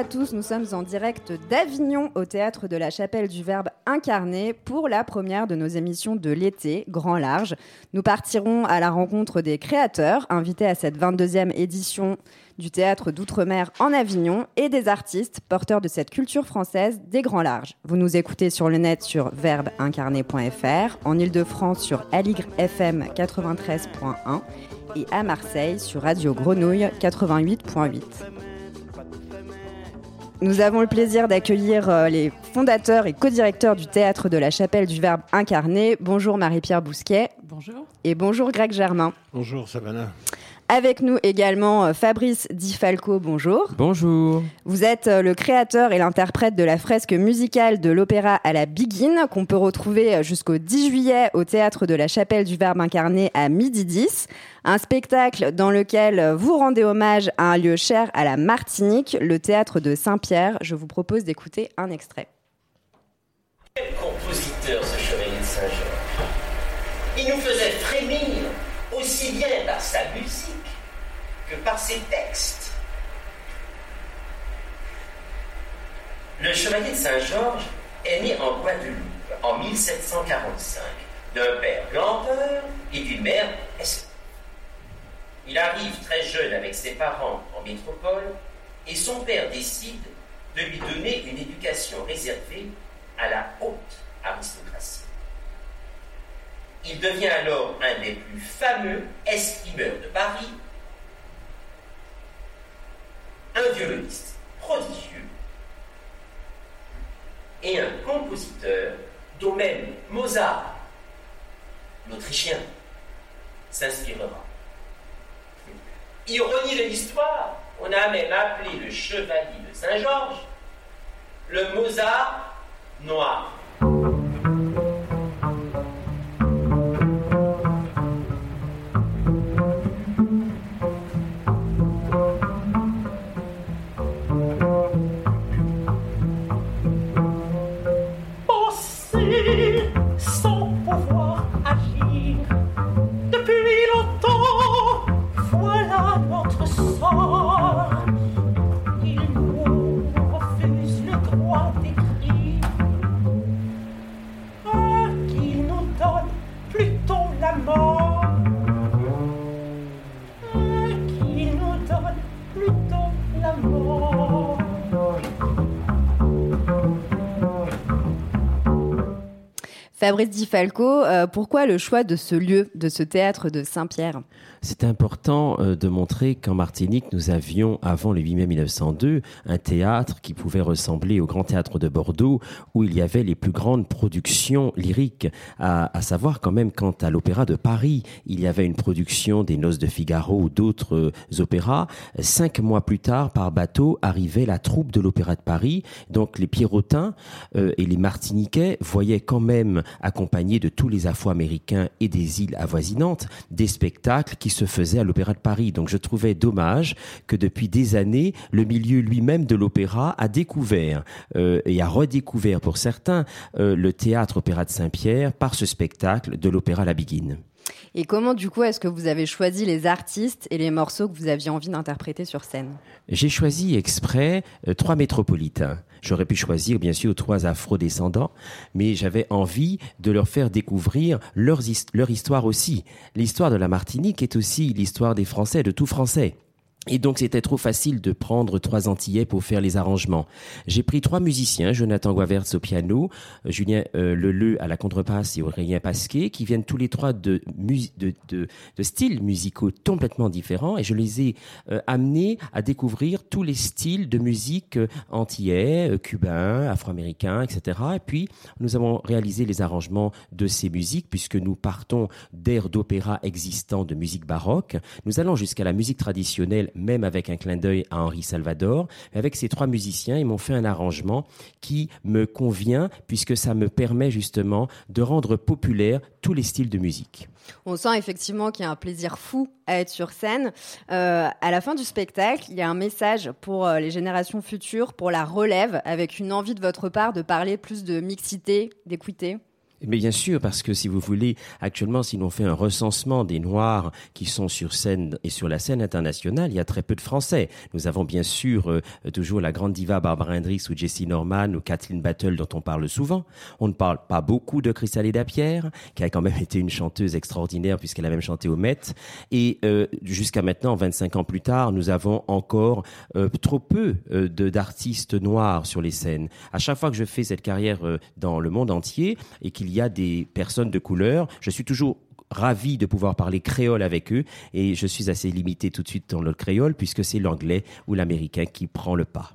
À tous, nous sommes en direct d'Avignon au théâtre de la Chapelle du Verbe incarné pour la première de nos émissions de l'été, Grand Large. Nous partirons à la rencontre des créateurs invités à cette 22e édition du théâtre d'outre-mer en Avignon et des artistes porteurs de cette culture française des grands larges. Vous nous écoutez sur le net sur verbeincarné.fr, en Ile-de-France sur Aligre FM 93.1 et à Marseille sur Radio Grenouille 88.8. Nous avons le plaisir d'accueillir euh, les fondateurs et co-directeurs du théâtre de la Chapelle du Verbe incarné. Bonjour Marie-Pierre Bousquet. Bonjour. Et bonjour Greg Germain. Bonjour Savannah. Avec nous également euh, Fabrice Di Falco, bonjour. Bonjour. Vous êtes euh, le créateur et l'interprète de la fresque musicale de l'opéra à la Biguine, qu'on peut retrouver euh, jusqu'au 10 juillet au théâtre de la Chapelle du Verbe incarné à midi 10. Un spectacle dans lequel vous rendez hommage à un lieu cher à la Martinique, le théâtre de Saint-Pierre. Je vous propose d'écouter un extrait. Quel compositeur ce chevalier de Saint-Georges? Il nous faisait frémir aussi bien par sa musique par ses textes. Le chevalier de Saint-Georges est né en Guadeloupe en 1745 d'un père planteur et d'une mère esclave. Il arrive très jeune avec ses parents en métropole et son père décide de lui donner une éducation réservée à la haute aristocratie. Il devient alors un des plus fameux escrimeurs de Paris, un violoniste prodigieux et un compositeur dont même Mozart, l'Autrichien, s'inspirera. Ironie de l'histoire, on a même appelé le chevalier de Saint-Georges le Mozart noir. Fabrice Di Falco, euh, pourquoi le choix de ce lieu, de ce théâtre de Saint-Pierre? C'est important euh, de montrer qu'en Martinique, nous avions, avant le 8 mai 1902, un théâtre qui pouvait ressembler au Grand Théâtre de Bordeaux, où il y avait les plus grandes productions lyriques. À, savoir quand même, quant à l'Opéra de Paris, il y avait une production des Noces de Figaro ou d'autres euh, opéras. Cinq mois plus tard, par bateau, arrivait la troupe de l'Opéra de Paris. Donc les Pierrotins euh, et les Martiniquais voyaient quand même, accompagnés de tous les Afro-Américains et des îles avoisinantes, des spectacles qui se faisaient à l'Opéra de Paris. Donc je trouvais dommage que depuis des années, le milieu lui-même de l'opéra a découvert euh, et a redécouvert pour certains euh, le théâtre Opéra de Saint-Pierre par ce spectacle de l'Opéra La Biguine. Et comment, du coup, est-ce que vous avez choisi les artistes et les morceaux que vous aviez envie d'interpréter sur scène? J'ai choisi exprès euh, trois métropolitains. J'aurais pu choisir bien sûr trois afro-descendants, mais j'avais envie de leur faire découvrir leur histoire aussi. L'histoire de la Martinique est aussi l'histoire des Français, de tout Français. Et donc c'était trop facile de prendre trois Antillais pour faire les arrangements. J'ai pris trois musiciens, Jonathan Guavertz au piano, Julien euh, Leleu à la contrebasse et Aurélien Pasquet, qui viennent tous les trois de styles musicaux complètement différents, et je les ai euh, amenés à découvrir tous les styles de musique euh, antillais, euh, cubains, afro-américains, etc. Et puis nous avons réalisé les arrangements de ces musiques, puisque nous partons d'airs d'opéra existants de musique baroque. Nous allons jusqu'à la musique traditionnelle Même avec un clin d'œil à Henri Salvador. Avec ces trois musiciens, ils m'ont fait un arrangement qui me convient puisque ça me permet justement de rendre populaire tous les styles de musique. On sent effectivement qu'il y a un plaisir fou à être sur scène. Euh, à la fin du spectacle, il y a un message pour euh, les générations futures, pour la relève, avec une envie de votre part de parler plus de mixité, d'équité. Mais bien sûr, parce que si vous voulez, actuellement, si l'on fait un recensement des Noirs qui sont sur scène et sur la scène internationale, il y a très peu de Français. Nous avons bien sûr euh, toujours la grande diva Barbara Hendricks ou Jessie Norman ou Kathleen Battle dont on parle souvent. On ne parle pas beaucoup de Chrysalida Pierre, qui a quand même été une chanteuse extraordinaire puisqu'elle a même chanté au Met. Et euh, jusqu'à maintenant, 25 ans plus tard, nous avons encore euh, trop peu d'artistes noirs sur les scènes. À chaque fois que je fais cette carrière dans le monde entier et qu'il y a des personnes de couleur, je suis toujours ravi de pouvoir parler créole avec eux et je suis assez limité tout de suite dans le créole puisque c'est l'anglais ou l'américain qui prend le pas.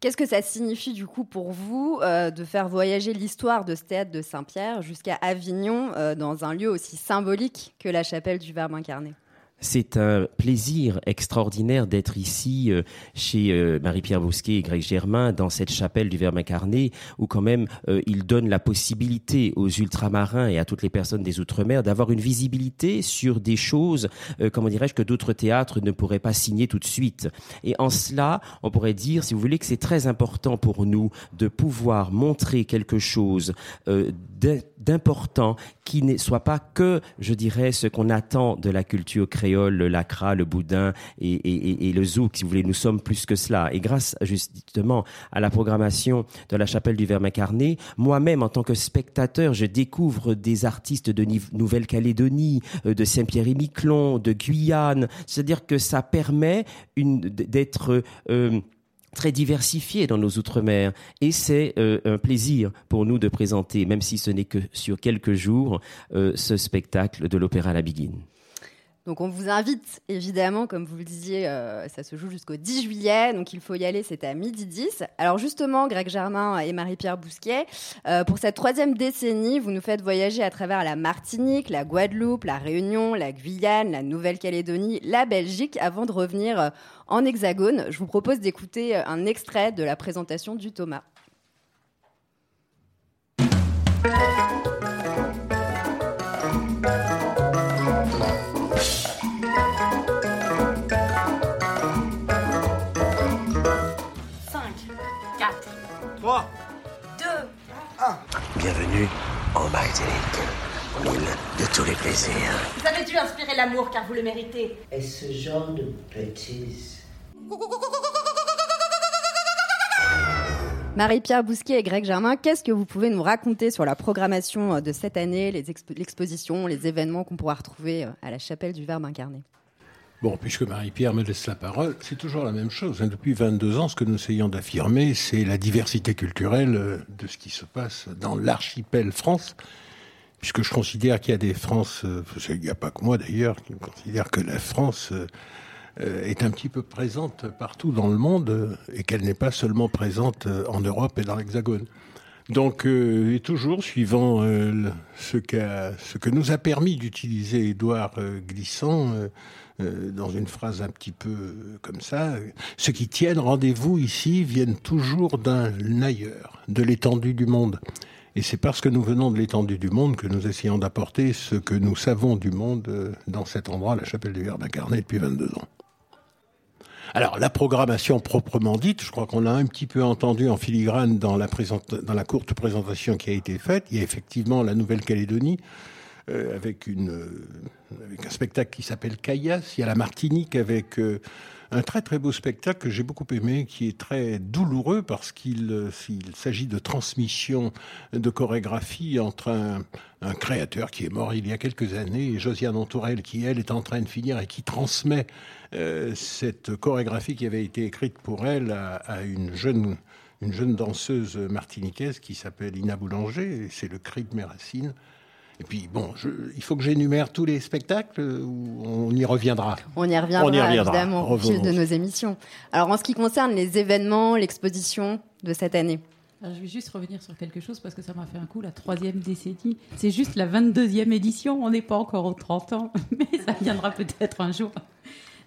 Qu'est-ce que ça signifie du coup pour vous euh, de faire voyager l'histoire de ce théâtre de Saint-Pierre jusqu'à Avignon euh, dans un lieu aussi symbolique que la chapelle du Verbe incarné? C'est un plaisir extraordinaire d'être ici euh, chez euh, Marie-Pierre Bousquet et Greg Germain dans cette chapelle du Verbe incarné où quand même euh, il donne la possibilité aux ultramarins et à toutes les personnes des Outre-mer d'avoir une visibilité sur des choses, euh, comment dirais-je, que d'autres théâtres ne pourraient pas signer tout de suite. Et en cela, on pourrait dire, si vous voulez, que c'est très important pour nous de pouvoir montrer quelque chose euh, d'important qui ne soit pas que, je dirais, ce qu'on attend de la culture créole, le lacra, le boudin et, le zouk, si vous voulez. Nous sommes plus que cela. Et grâce justement à la programmation de la chapelle du Verbe incarné, moi-même, en tant que spectateur, je découvre des artistes de Nouvelle-Calédonie, euh, de Saint-Pierre-et-Miquelon, de Guyane. C'est-à-dire que ça permet d'être... euh, très diversifié dans nos outre-mer et c'est euh, un plaisir pour nous de présenter, même si ce n'est que sur quelques jours, euh, ce spectacle de l'Opéra La Biguine. Donc on vous invite évidemment, comme vous le disiez, euh, ça se joue jusqu'au 10 juillet, donc il faut y aller, c'est à midi 10. Alors justement, Greg Germain et Marie-Pierre Bousquet, euh, pour cette troisième décennie, vous nous faites voyager à travers la Martinique, la Guadeloupe, la Réunion, la Guyane, la Nouvelle-Calédonie, la Belgique, avant de revenir euh, en Hexagone. Je vous propose d'écouter un extrait de la présentation du Thomas. Bienvenue en Martinique, l'île de tous les plaisirs. Vous avez dû inspirer l'amour car vous le méritez. Et ce genre de bêtises. Marie-Pierre Bousquet et Greg Germain, qu'est-ce que vous pouvez nous raconter sur la programmation euh, de cette année, les expo- l'exposition, les événements qu'on pourra retrouver euh, à la chapelle du Verbe incarné? Bon, puisque Marie-Pierre me laisse la parole, c'est toujours la même chose. hein. Depuis 22 ans, ce que nous essayons d'affirmer, c'est la diversité culturelle euh, de ce qui se passe dans l'archipel France, puisque je considère qu'il y a des France, euh, il n'y a pas que moi d'ailleurs, qui considère que la France euh, est un petit peu présente partout dans le monde et qu'elle n'est pas seulement présente en Europe et dans l'Hexagone. Donc, et toujours suivant ce, qu'a- ce que nous a permis d'utiliser Édouard Glissant, euh, dans une phrase un petit peu euh, comme ça, ceux qui tiennent rendez-vous ici viennent toujours d'un ailleurs, de l'étendue du monde. Et c'est parce que nous venons de l'étendue du monde que nous essayons d'apporter ce que nous savons du monde euh, dans cet endroit, la chapelle du Verbe incarné, depuis 22 ans. Alors, la programmation proprement dite, je crois qu'on l'a un petit peu entendu en filigrane dans la courte présentation qui a été faite. Il y a effectivement la Nouvelle-Calédonie, euh, avec, une, euh, avec un spectacle qui s'appelle Caillasse. Il y a la Martinique avec euh, un très très beau spectacle que j'ai beaucoup aimé, qui est très douloureux parce qu'il s'il s'agit de transmission de chorégraphie entre un, créateur qui est mort il y a quelques années et Josiane Antourelle qui, elle, est en train de finir et qui transmet cette chorégraphie qui avait été écrite pour elle à, une jeune une jeune danseuse martiniquaise qui s'appelle Ina Boulanger, c'est le cri de mes racines. Et puis, bon, je- il faut que j'énumère tous les spectacles ou on y reviendra? On y reviendra, On y reviendra. évidemment au fil de nos émissions. Alors en ce qui concerne les événements, l'exposition de cette année, Alors, je vais juste revenir sur quelque chose parce que ça m'a fait un coup, la troisième décennie. C'est juste la 22e édition, on n'est pas encore aux 30 ans, mais ça viendra peut-être un jour.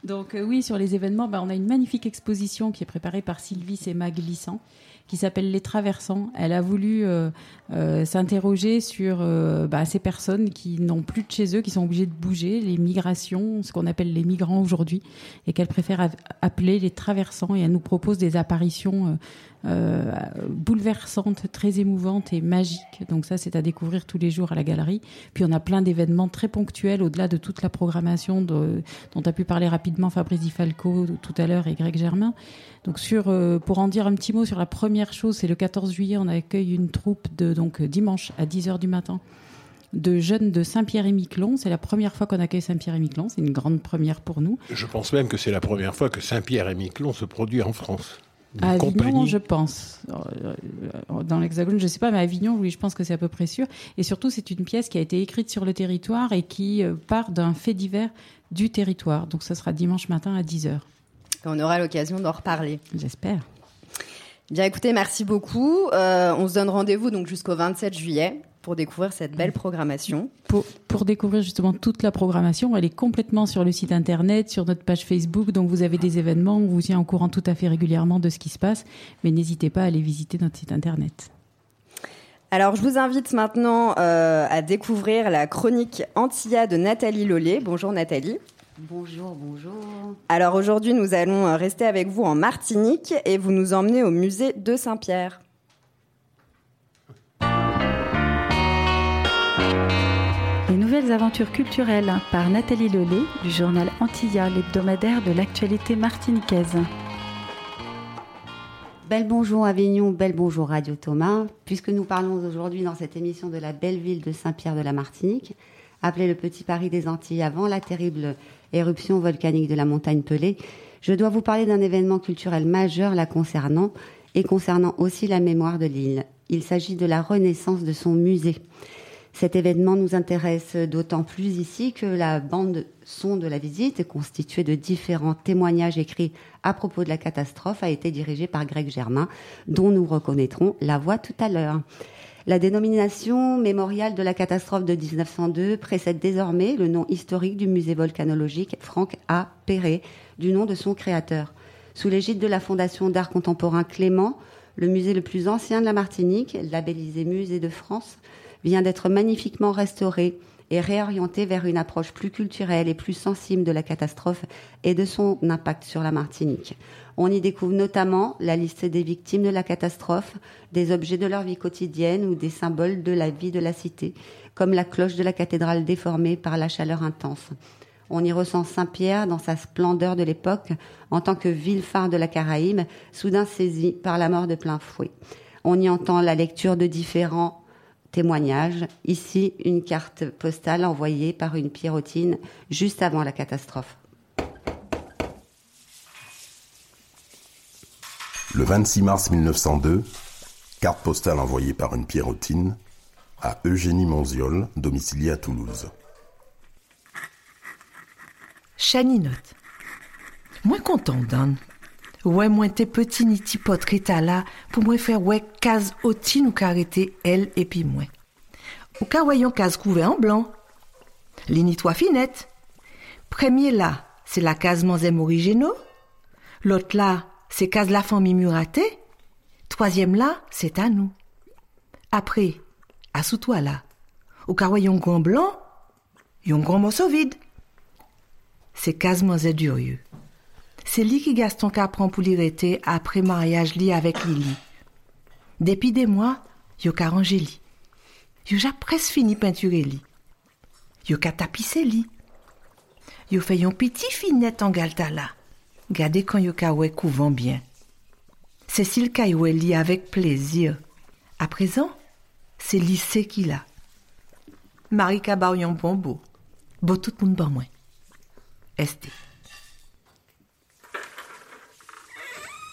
Donc euh, oui, sur les événements, bah, on a une magnifique exposition qui est préparée par Sylvie Sema Glissant, qui s'appelle Les Traversants. Elle a voulu euh, euh, s'interroger sur euh, bah, ces personnes qui n'ont plus de chez eux, qui sont obligées de bouger, les migrations, ce qu'on appelle les migrants aujourd'hui, et qu'elle préfère appeler les traversants. Et elle nous propose des apparitions euh, bouleversantes, très émouvantes et magiques. Donc ça, c'est à découvrir tous les jours à la galerie. Puis on a plein d'événements très ponctuels au-delà de toute la programmation dont a pu parler rapidement Fabrice Di Falco tout à l'heure et Greg Germain. Donc sur, euh, pour en dire un petit mot sur la première chose, c'est le 14 juillet, on accueille une troupe de donc dimanche à 10h du matin de jeunes de Saint-Pierre et Miquelon. C'est la première fois qu'on accueille Saint-Pierre et Miquelon. C'est une grande première pour nous. Je pense même que c'est la première fois que Saint-Pierre et Miquelon se produit en France. À Avignon, compagnie. je pense. Euh, euh, Dans l'Hexagone, je ne sais pas, mais à Avignon, oui, je pense que c'est à peu près sûr. Et surtout, c'est une pièce qui a été écrite sur le territoire et qui euh, part d'un fait divers du territoire. Donc, ce sera dimanche matin à 10h. On aura l'occasion d'en reparler. J'espère. Bien écoutez, merci beaucoup. Euh, on se donne rendez-vous donc jusqu'au 27 juillet pour découvrir cette belle programmation. Pour, pour découvrir justement toute la programmation, elle est complètement sur le site internet, sur notre page Facebook. Donc, vous avez des événements, on vous tient au courant tout à fait régulièrement de ce qui se passe. Mais n'hésitez pas à aller visiter notre site internet. Alors, je vous invite maintenant euh, à découvrir la chronique Antilla de Nathalie Lollet. Bonjour Nathalie. Bonjour, bonjour. Alors aujourd'hui, nous allons rester avec vous en Martinique et vous nous emmenez au musée de Saint-Pierre. Les nouvelles aventures culturelles par Nathalie Lelay du journal Antilla, l'hebdomadaire de l'actualité martiniquaise. Bel bonjour Avignon, bel bonjour Radio Thomas. Puisque nous parlons aujourd'hui dans cette émission de la belle ville de Saint-Pierre de la Martinique, appelée le Petit Paris des Antilles avant la terrible éruption volcanique de la montagne Pelée, je dois vous parler d'un événement culturel majeur la concernant et concernant aussi la mémoire de l'île. Il s'agit de la renaissance de son musée. Cet événement nous intéresse d'autant plus ici que la bande son de la visite, constituée de différents témoignages écrits à propos de la catastrophe, a été dirigée par Greg Germain, dont nous reconnaîtrons la voix tout à l'heure. La dénomination mémoriale de la catastrophe de 1902 précède désormais le nom historique du musée volcanologique Franck A. Perret, du nom de son créateur. Sous l'égide de la Fondation d'art contemporain Clément, le musée le plus ancien de la Martinique, labellisé Musée de France, vient d'être magnifiquement restauré et réorienté vers une approche plus culturelle et plus sensible de la catastrophe et de son impact sur la Martinique. On y découvre notamment la liste des victimes de la catastrophe, des objets de leur vie quotidienne ou des symboles de la vie de la cité, comme la cloche de la cathédrale déformée par la chaleur intense. On y ressent Saint-Pierre dans sa splendeur de l'époque, en tant que ville phare de la Caraïbe, soudain saisie par la mort de plein fouet. On y entend la lecture de différents témoignages. Ici, une carte postale envoyée par une Pierrotine juste avant la catastrophe. Le 26 mars 1902, carte postale envoyée par une Pierrotine à Eugénie Monziol, domiciliée à Toulouse. Chaninote. Moins content, Dan. Ouais, moins t'es petit ni ti potre là pour moi faire ouais case otine ou carrété elle et puis moi. Ou cas voyons case couvert en blanc. Lini toi finette. Premier là, c'est la case Manzem originaux. L'autre là, c'est case la famille muratée. Troisième là, c'est à nous. Après, assous-toi là. Au cas voyons grand blanc, yon grand morceau vide. C'est case Manzem durieux. C'est lui qui Gaston Capron pour l'irriter après mariage avec Lily. Depuis des mois, yo ka rangé li. Yo ja presque fini peinturer li. Yo ka tapissé li. Yo fait yon petit finette en galta là. Gardez quand yo ka couvent bien. Cécile ka li avec plaisir. À présent, c'est lycée qui l'a. Marie ka ba yon bon beau. Beau tout moun ban moins.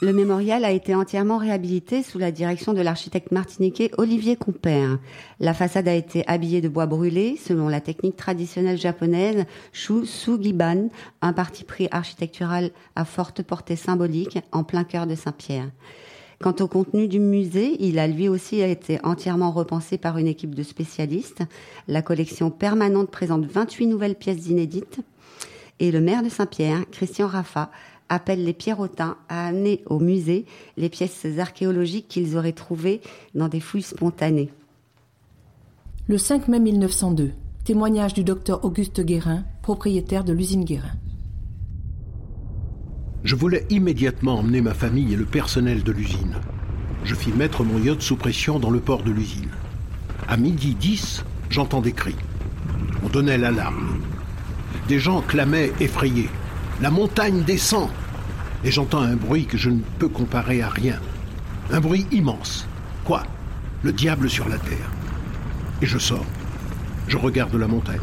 Le mémorial a été entièrement réhabilité sous la direction de l'architecte martiniquais Olivier Compère. La façade a été habillée de bois brûlé selon la technique traditionnelle japonaise Shu Sugiban, un parti pris architectural à forte portée symbolique en plein cœur de Saint-Pierre. Quant au contenu du musée, il a lui aussi été entièrement repensé par une équipe de spécialistes. La collection permanente présente 28 nouvelles pièces inédites et le maire de Saint-Pierre, Christian Raffa, appelle les Pierrotins à amener au musée les pièces archéologiques qu'ils auraient trouvées dans des fouilles spontanées. Le 5 mai 1902, témoignage du docteur Auguste Guérin, propriétaire de l'usine Guérin. Je voulais immédiatement emmener ma famille et le personnel de l'usine. Je fis mettre mon yacht sous pression dans le port de l'usine. À midi 10, j'entends des cris. On donnait l'alarme. Des gens clamaient effrayés. La montagne descend. Et j'entends un bruit que je ne peux comparer à rien. Un bruit immense. Quoi? Le diable sur la terre. Et je sors. Je regarde la montagne.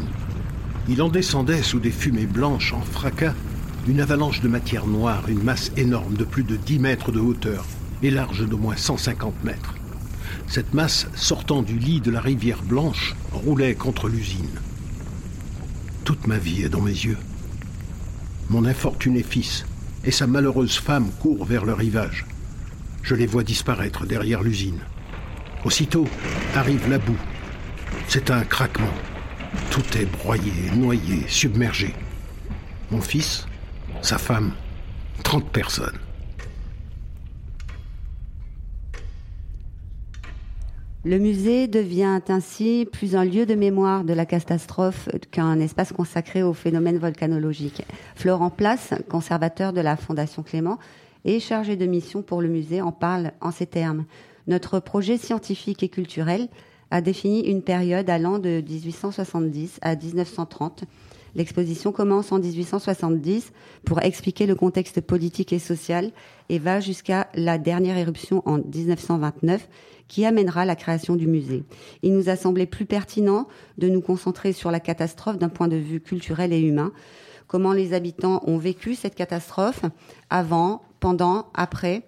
Il en descendait sous des fumées blanches en fracas une avalanche de matière noire, une masse énorme de plus de 10 mètres de hauteur et large d'au moins 150 mètres. Cette masse, sortant du lit de la rivière Blanche, roulait contre l'usine. Toute ma vie est dans mes yeux. Mon infortuné fils et sa malheureuse femme courent vers le rivage. Je les vois disparaître derrière l'usine. Aussitôt arrive la boue. C'est un craquement. Tout est broyé, noyé, submergé. Mon fils, sa femme, 30 personnes. Le musée devient ainsi plus un lieu de mémoire de la catastrophe qu'un espace consacré aux phénomènes volcanologiques. Florent Place, conservateur de la Fondation Clément et chargé de mission pour le musée, en parle en ces termes. Notre projet scientifique et culturel a défini une période allant de 1870 à 1930 L'exposition commence en 1870 pour expliquer le contexte politique et social et va jusqu'à la dernière éruption en 1929 qui amènera la création du musée. Il nous a semblé plus pertinent de nous concentrer sur la catastrophe d'un point de vue culturel et humain, comment les habitants ont vécu cette catastrophe avant, pendant, après.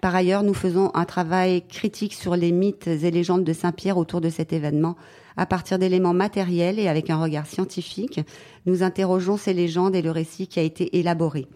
Par ailleurs, nous faisons un travail critique sur les mythes et légendes de Saint-Pierre autour de cet événement à partir d'éléments matériels et avec un regard scientifique, nous interrogeons ces légendes et le récit qui a été élaboré.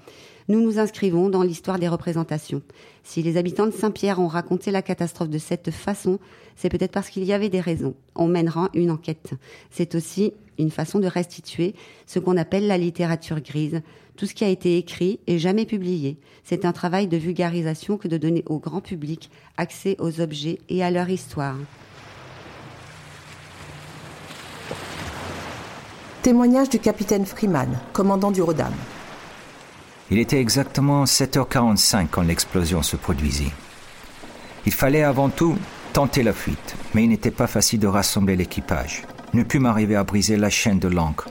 Nous nous inscrivons dans l'histoire des représentations. Si les habitants de Saint-Pierre ont raconté la catastrophe de cette façon, c'est peut-être parce qu'il y avait des raisons. On mènera une enquête. C'est aussi une façon de restituer ce qu'on appelle la littérature grise, tout ce qui a été écrit et jamais publié. C'est un travail de vulgarisation que de donner au grand public accès aux objets et à leur histoire. Témoignage du capitaine Freeman, commandant du Rodam. Il était exactement 7h45 quand l'explosion se produisit. Il fallait avant tout tenter la fuite, mais il n'était pas facile de rassembler l'équipage. Ne put m'arriver à briser la chaîne de l'ancre,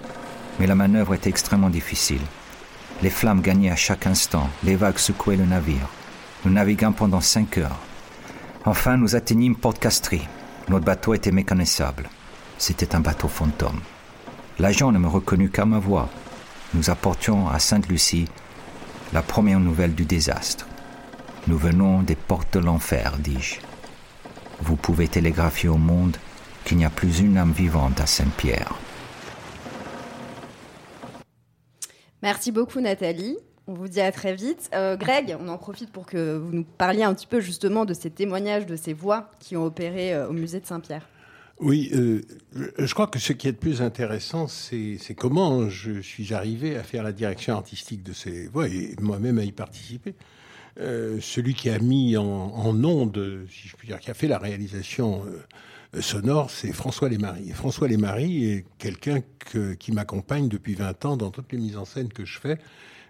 mais la manœuvre était extrêmement difficile. Les flammes gagnaient à chaque instant, les vagues secouaient le navire. Nous naviguons pendant cinq heures. Enfin, nous atteignîmes Port Castries. Notre bateau était méconnaissable. C'était un bateau fantôme. L'agent ne me reconnut qu'à ma voix. Nous apportions à Sainte-Lucie la première nouvelle du désastre. Nous venons des portes de l'enfer, dis-je. Vous pouvez télégraphier au monde qu'il n'y a plus une âme vivante à Saint-Pierre. Merci beaucoup Nathalie. On vous dit à très vite. Euh, Greg, on en profite pour que vous nous parliez un petit peu justement de ces témoignages, de ces voix qui ont opéré euh, au musée de Saint-Pierre. Oui, euh, je crois que ce qui est le plus intéressant, c'est comment je suis arrivé à faire la direction artistique de ces voix et moi-même à y participer. Euh, celui qui a mis en, en, onde, si je puis dire, qui a fait la réalisation euh, sonore, c'est François Lesmarie. Et François Lesmarie est quelqu'un qui m'accompagne depuis 20 ans dans toutes les mises en scène que je fais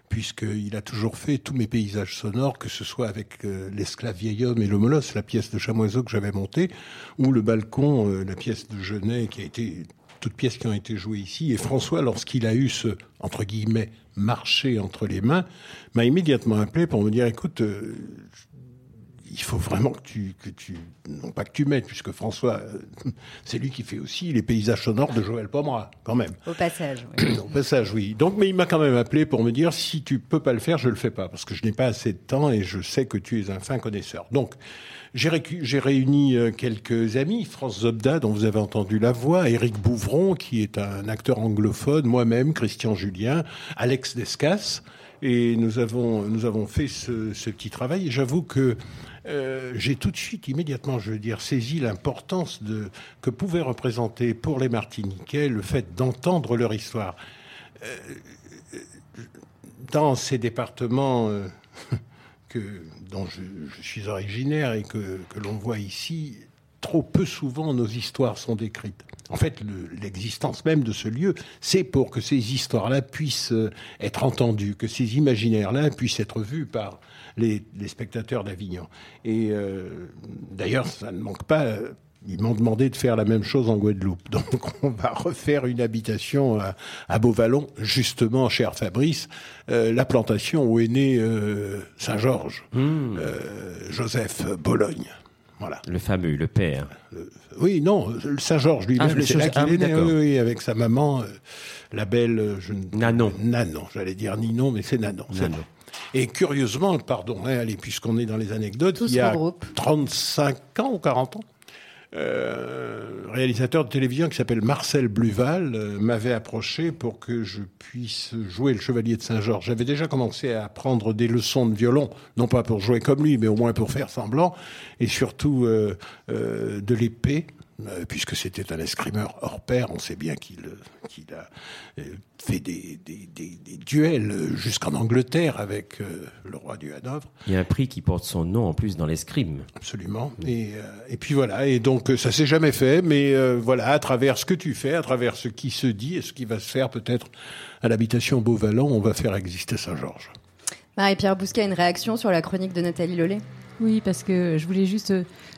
puisqu'il a toujours fait tous mes paysages sonores, que ce soit avec euh, l'esclave vieil homme et le molosse, la pièce de Chamoiseau que j'avais montée, ou le balcon, euh, la pièce de Genet, qui a été toutes pièces qui ont été jouées ici. Et François, lorsqu'il a eu ce entre guillemets marché entre les mains, m'a immédiatement appelé pour me dire écoute, euh, il faut vraiment que tu, que tu, non pas que tu mettes, puisque François, euh, c'est lui qui fait aussi les paysages sonores de Joël Pomera, quand même. Au passage, oui. Au passage, oui. Donc, mais il m'a quand même appelé pour me dire, si tu peux pas le faire, je le fais pas, parce que je n'ai pas assez de temps et je sais que tu es un fin connaisseur. Donc, j'ai réuni euh, quelques amis, France Zobda, dont vous avez entendu la voix, Éric Bouvron, qui est un acteur anglophone, moi-même, Christian Julien, Alex Descas, et nous avons, nous avons fait ce, ce petit travail. Et j'avoue que euh, j'ai tout de suite, immédiatement, je veux dire, saisi l'importance que pouvait représenter pour les Martiniquais le fait d'entendre leur histoire. Euh, dans ces départements euh, dont je, suis originaire et que l'on voit ici, trop peu souvent nos histoires sont décrites. En fait, le- l'existence même de ce lieu, c'est pour que ces histoires-là puissent euh, être entendues, que ces imaginaires-là puissent être vus par les, les spectateurs d'Avignon. Et euh, d'ailleurs, ça ne manque pas. euh, Ils m'ont demandé de faire la même chose en Guadeloupe. Donc, on va refaire une habitation à, à Beauvallon, justement, cher Fabrice, euh, la plantation où est né euh, Saint-Georges, euh, Joseph Bologne. Voilà. Le fameux, le père. Oui, non, Saint-Georges lui-même, Ah, le c'est là Saint- qu'il ah, est né, oui, oui, avec sa maman, euh, la belle... euh, Je... Nanon. Nanon, j'allais dire Ninon, mais c'est Nanon. c'est Nanon. Et curieusement, pardon, hein, allez, puisqu'on est dans les anecdotes, Tout il y a regroupe. 35 ans ou 40 ans, euh, réalisateur de télévision qui s'appelle Marcel Bluval euh, m'avait approché pour que je puisse jouer le Chevalier de Saint-Georges. J'avais déjà commencé à prendre des leçons de violon, non pas pour jouer comme lui, mais au moins pour faire semblant, et surtout euh, de l'épée. Euh, Puisque c'était un escrimeur hors pair, on sait bien qu'il euh, qu'il a euh, fait des, des- des- des duels jusqu'en Angleterre avec le roi du Hanovre. Il y a un prix qui porte son nom en plus dans l'escrime. Absolument. Et, et puis voilà. Et donc ça s'est jamais fait, mais voilà, à travers ce que tu fais, à travers ce qui se dit et ce qui va se faire peut-être à l'habitation Beauvallon, on va faire exister Saint-Georges. Marie-Pierre Bousquet, une réaction sur la chronique de Nathalie Lollet? Oui, parce que je voulais juste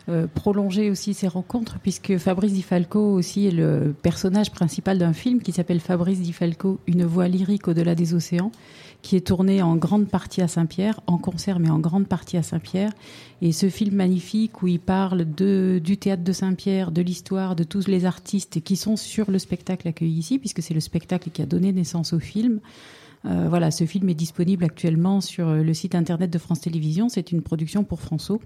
euh, prolonger aussi ces rencontres, puisque Fabrice Di Falco aussi est le personnage principal d'un film qui s'appelle Fabrice Di Falco, Une voix lyrique au-delà des océans, qui est tourné en grande partie à Saint-Pierre, en concert, mais en grande partie à Saint-Pierre. Et ce film magnifique où il parle de, du théâtre de Saint-Pierre, de l'histoire, de tous les artistes qui sont sur le spectacle accueilli ici, puisque c'est le spectacle qui a donné naissance au film. Euh, voilà, ce film est disponible actuellement sur euh, le site internet de France Télévisions. C'est une production pour François.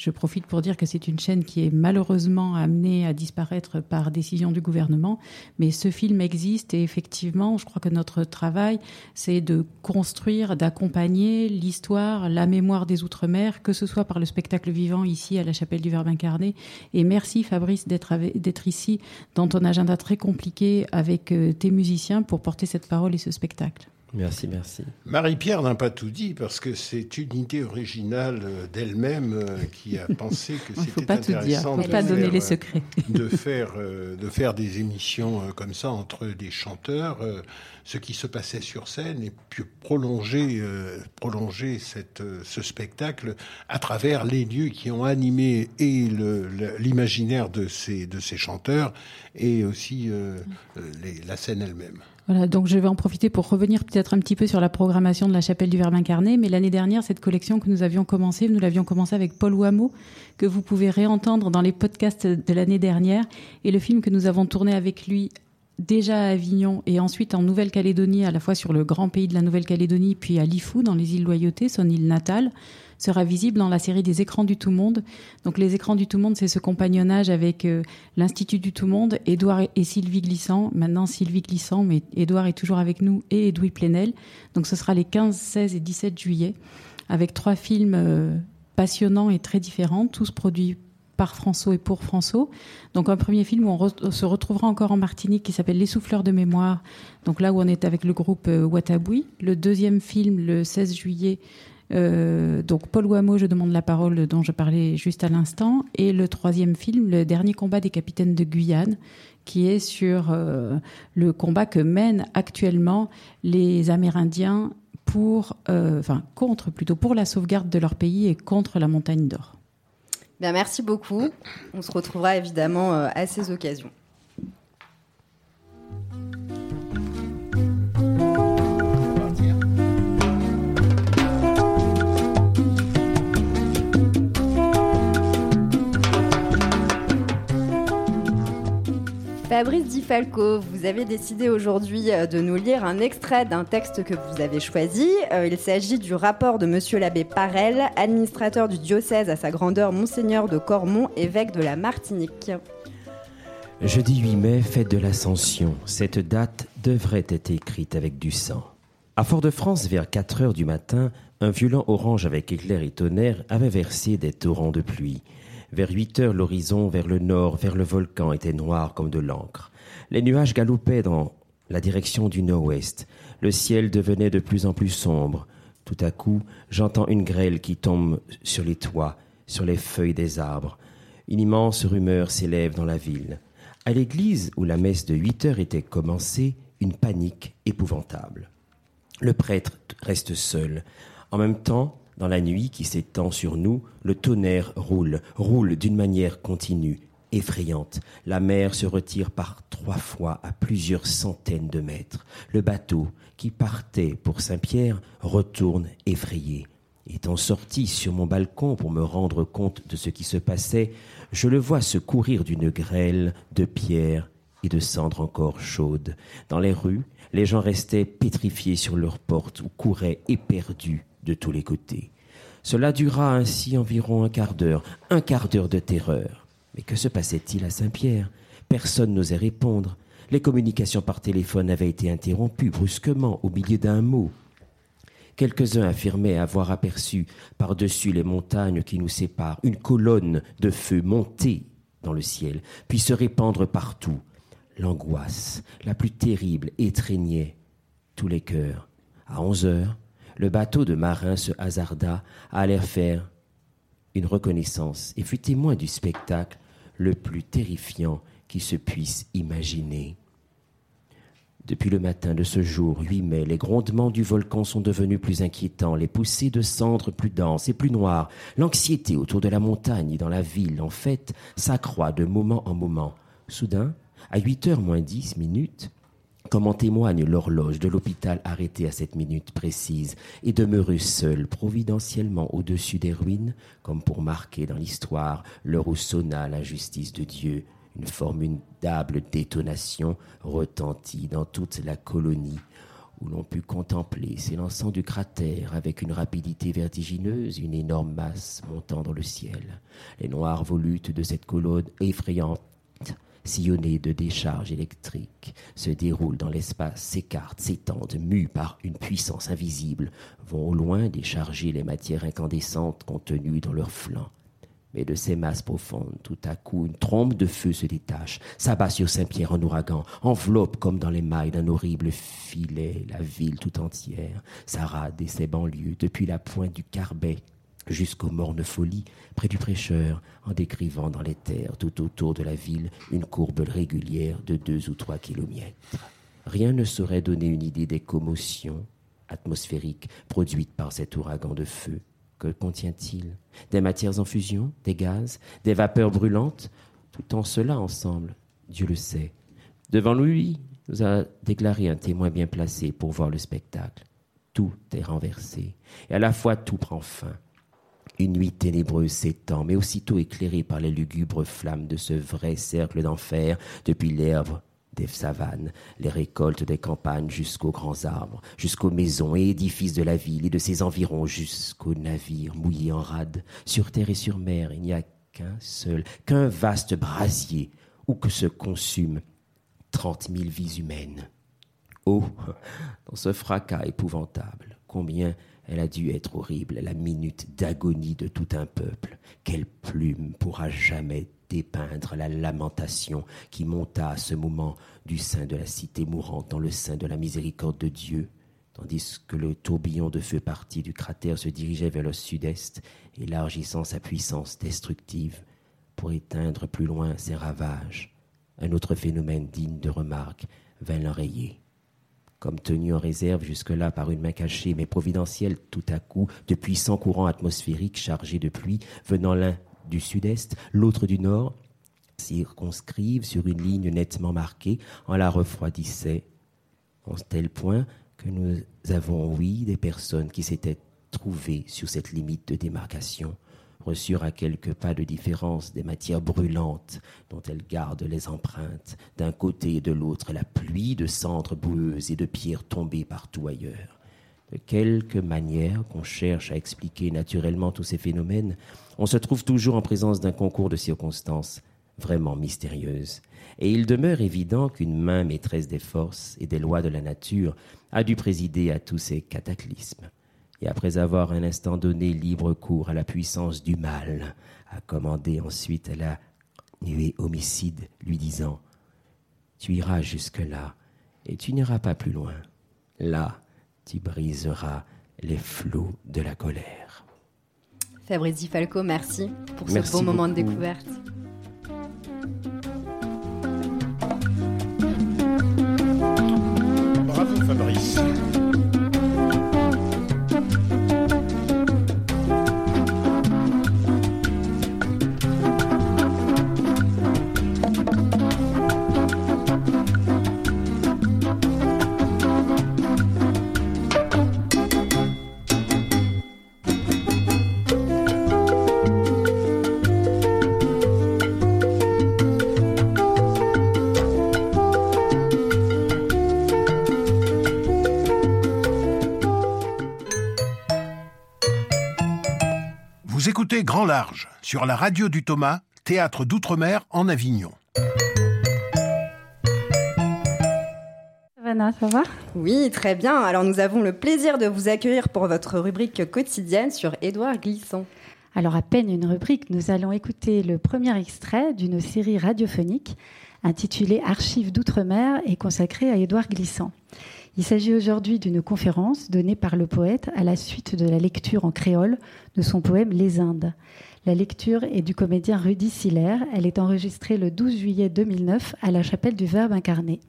Je profite pour dire que c'est une chaîne qui est malheureusement amenée à disparaître par décision du gouvernement. Mais ce film existe et effectivement, je crois que notre travail, c'est de construire, d'accompagner l'histoire, la mémoire des Outre-mer, que ce soit par le spectacle vivant ici à la Chapelle du Verbe incarné. Et merci Fabrice d'être ici dans ton agenda très compliqué avec euh, tes musiciens pour porter cette parole et ce spectacle. Merci, merci. Marie-Pierre n'a pas tout dit parce que c'est une idée originale euh, d'elle-même euh, qui a pensé que Faut c'était pas tout dire, intéressant faut de pas donner faire, les euh, secrets. de faire de faire des émissions comme ça entre des chanteurs, ce qui se passait sur scène et puis prolonger prolonger cette ce spectacle à travers les lieux qui ont animé et l'imaginaire de ces de ces chanteurs et aussi euh, les- la scène elle-même. Donc je vais en profiter pour revenir peut-être un petit peu sur la programmation de la Chapelle du Verbe incarné. Mais l'année dernière, cette collection que nous avions commencée, nous l'avions commencée avec Paul Wameau, que vous pouvez réentendre dans les podcasts de l'année dernière. Et le film que nous avons tourné avec lui déjà à Avignon et ensuite en Nouvelle-Calédonie, à la fois sur le grand pays de la Nouvelle-Calédonie, puis à Lifou, dans les îles Loyauté, son île natale, sera visible dans la série des écrans du tout monde. Donc les écrans du tout monde, c'est ce compagnonnage avec euh, l'Institut du tout monde, Édouard et Sylvie Glissant. Maintenant Sylvie Glissant, mais Édouard est toujours avec nous et Edoui Plenel. Donc ce sera les 15, 16 et 17 juillet avec trois films euh, passionnants et très différents, tous produits par François et pour François. Donc un premier film où on, se retrouvera encore en Martinique qui s'appelle Les souffleurs de mémoire. Donc là où on est avec le groupe euh, Wataboui. Le deuxième film le 16 juillet. Euh, donc Paul Wameau, je demande la parole dont je parlais juste à l'instant. Et le troisième film, le dernier combat des capitaines de Guyane, qui est sur euh, le combat que mènent actuellement les Amérindiens pour, euh, contre plutôt pour la sauvegarde de leur pays et contre la montagne d'or. Bien, merci beaucoup. On se retrouvera évidemment à ces occasions. Fabrice Di Falco, vous avez décidé aujourd'hui euh, de nous lire un extrait d'un texte que vous avez choisi. Euh, Il s'agit du rapport de Monsieur l'abbé Parel, administrateur du diocèse à sa grandeur Monseigneur de Cormont, évêque de la Martinique. Jeudi 8 mai, fête de l'Ascension. Cette date devrait être écrite avec du sang. À Fort-de-France, vers 4 heures du matin, un violent orange avec éclairs et tonnerre avait versé des torrents de pluie. Vers 8 heures, l'horizon vers le nord, vers le volcan, était noir comme de l'encre. Les nuages galopaient dans la direction du nord-ouest. Le ciel devenait de plus en plus sombre. Tout à coup, j'entends une grêle qui tombe sur les toits, sur les feuilles des arbres. Une immense rumeur s'élève dans la ville. À l'église où la messe de huit heures était commencée, une panique épouvantable. Le prêtre reste seul. En même temps, dans la nuit qui s'étend sur nous, le tonnerre roule, roule d'une manière continue, effrayante. La mer se retire par trois fois à plusieurs centaines de mètres. Le bateau, qui partait pour Saint-Pierre, retourne effrayé. Étant sorti sur mon balcon pour me rendre compte de ce qui se passait, je le vois se courir d'une grêle de pierres et de cendres encore chaudes. Dans les rues, les gens restaient pétrifiés sur leurs portes ou couraient éperdus de tous les côtés. Cela dura ainsi environ un quart d'heure, un quart d'heure de terreur. Mais que se passait-il à Saint-Pierre? Personne n'osait répondre. Les communications par téléphone avaient été interrompues brusquement au milieu d'un mot. Quelques-uns affirmaient avoir aperçu par-dessus les montagnes qui nous séparent une colonne de feu monter dans le ciel, puis se répandre partout. L'angoisse la plus terrible étreignait tous les cœurs. À onze heures, le bateau de marin se hasarda à aller faire une reconnaissance et fut témoin du spectacle le plus terrifiant qui se puisse imaginer. Depuis le matin de ce jour 8 mai, les grondements du volcan sont devenus plus inquiétants, les poussées de cendres plus denses et plus noires, l'anxiété autour de la montagne et dans la ville, en fait, s'accroît de moment en moment. Soudain, à 8 heures moins 10 minutes, comme en témoigne l'horloge de l'hôpital arrêtée à cette minute précise et demeurée seule providentiellement au-dessus des ruines, comme pour marquer dans l'histoire l'heure où sonna l'injustice de Dieu, une formidable détonation retentit dans toute la colonie, où l'on put contempler, s'élançant du cratère avec une rapidité vertigineuse, une énorme masse montant dans le ciel. Les noires volutes de cette colonne effrayante sillonnée de décharges électriques, se déroulent dans l'espace, s'écartent, s'étendent, mues par une puissance invisible, vont au loin décharger les matières incandescentes contenues dans leurs flancs. Mais de ces masses profondes, tout à coup, une trompe de feu se détache, s'abat sur Saint-Pierre en ouragan, enveloppe comme dans les mailles d'un horrible filet la ville tout entière, Sarade et ses banlieues, depuis la pointe du Carbet jusqu'aux mornes folies, près du prêcheur, en décrivant dans les terres tout autour de la ville une courbe régulière de deux ou trois kilomètres. Rien ne saurait donner une idée des commotions atmosphériques produites par cet ouragan de feu. Que contient-il? Des matières en fusion? Des gaz? Des vapeurs brûlantes? Tout en cela ensemble, Dieu le sait. Devant lui, nous a déclaré un témoin bien placé pour voir le spectacle. Tout est renversé, et à la fois tout prend fin. Une nuit ténébreuse s'étend, mais aussitôt éclairée par les lugubres flammes de ce vrai cercle d'enfer, depuis l'herbe des savanes, les récoltes des campagnes jusqu'aux grands arbres, jusqu'aux maisons et édifices de la ville et de ses environs, jusqu'aux navires mouillés en rade. Sur terre et sur mer, il n'y a qu'un seul, qu'un vaste brasier où que se consument trente mille vies humaines. Oh, dans ce fracas épouvantable, combien elle a dû être horrible, la minute d'agonie de tout un peuple. Quelle plume pourra jamais dépeindre la lamentation qui monta à ce moment du sein de la cité mourante dans le sein de la miséricorde de Dieu, tandis que le tourbillon de feu parti du cratère se dirigeait vers le sud-est, élargissant sa puissance destructive pour éteindre plus loin ses ravages. Un autre phénomène digne de remarque vint l'enrayer comme tenu en réserve jusque-là par une main cachée mais providentielle tout à coup, de puissants courants atmosphériques chargés de pluie, venant l'un du sud-est, l'autre du nord, circonscrivent sur une ligne nettement marquée, en la refroidissait, en tel point que nous avons, oui, des personnes qui s'étaient trouvées sur cette limite de démarcation, reçurent à quelques pas de différence des matières brûlantes dont elles gardent les empreintes, d'un côté et de l'autre la pluie de cendres boueuses et de pierres tombées partout ailleurs. De quelque manière qu'on cherche à expliquer naturellement tous ces phénomènes, on se trouve toujours en présence d'un concours de circonstances vraiment mystérieuses. Et il demeure évident qu'une main maîtresse des forces et des lois de la nature a dû présider à tous ces cataclysmes et après avoir un instant donné libre cours à la puissance du mal, a commandé ensuite à la nuée homicide, lui disant Tu iras jusque-là et tu n'iras pas plus loin. Là, tu briseras les flots de la colère. Fabrice Falco, merci pour ce Merci beau moment de découverte. Bravo Fabrice. Écoutez Grand Large sur la radio du Thomas, théâtre d'outre-mer en Avignon. Savannah, ça va? Oui, très bien. Alors nous avons le plaisir de vous accueillir pour votre rubrique quotidienne sur Édouard Glissant. Alors, à peine une rubrique, nous allons écouter le premier extrait d'une série radiophonique intitulée Archives d'outre-mer et consacrée à Édouard Glissant. Il s'agit aujourd'hui d'une conférence donnée par le poète à la suite de la lecture en créole de son poème Les Indes. La lecture est du comédien Rudy Siller. Elle est enregistrée le 12 juillet 2009 à la chapelle du Verbe incarné.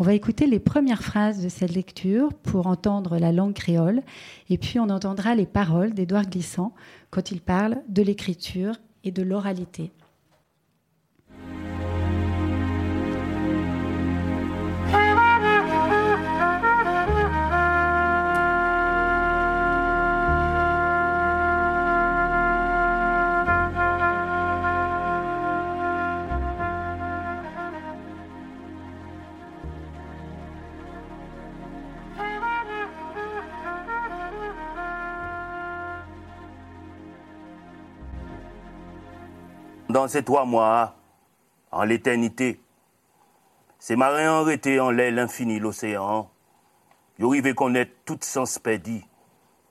On va écouter les premières phrases de cette lecture pour entendre la langue créole et puis on entendra les paroles d'Édouard Glissant quand il parle de l'écriture et de l'oralité. Ces trois mois, en l'éternité, ces marins arrêtés en l'air l'infini, l'océan, yo rive connaître tout sens perdu.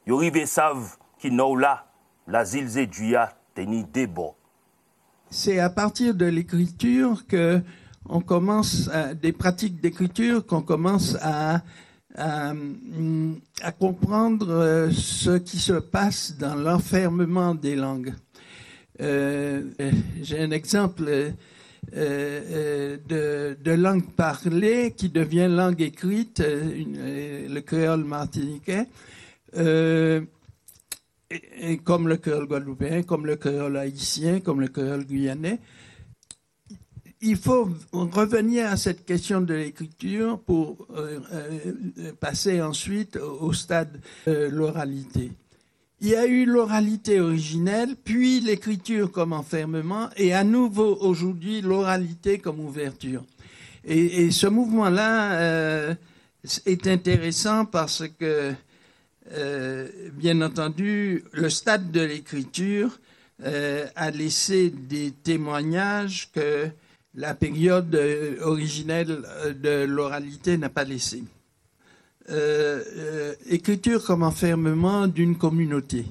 Yo rive savent qui n'ont là, las îles et Duya, teni débo. C'est à partir de l'écriture que on commence à- des pratiques d'écriture qu'on commence à, hum, comprendre euh, ce qui se passe dans l'enfermement des langues. Euh, euh, J'ai un exemple euh, de, langue parlée qui devient langue écrite, le créole martiniquais. Et- comme le créole guadeloupéen, comme le créole haïtien, comme le créole guyanais. Il faut revenir à cette question de l'écriture pour passer ensuite au, au stade de l'oralité. Il y a eu l'oralité originelle, puis l'écriture comme enfermement, et à nouveau aujourd'hui l'oralité comme ouverture. Et, ce mouvement-là euh, est intéressant parce que euh, bien entendu, le stade de l'écriture euh, a laissé des témoignages que la période originelle de l'oralité n'a pas laissé. Euh, euh, écriture comme enfermement d'une communauté.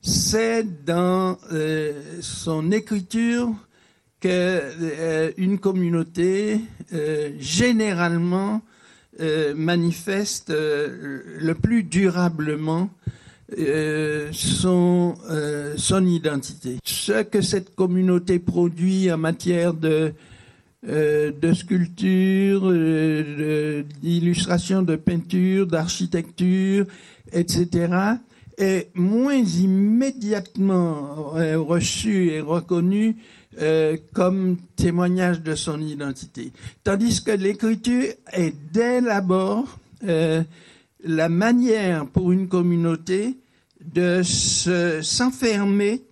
C'est dans euh, son écriture que euh, une communauté généralement manifeste le plus durablement son, son identité. Ce que cette communauté produit en matière de, euh, de sculpture, euh, d'illustration, de, peinture, d'architecture, etc., est moins immédiatement euh, reçu et reconnu comme témoignage de son identité. Tandis que l'écriture est dès l'abord la manière pour une communauté de se- s'enfermer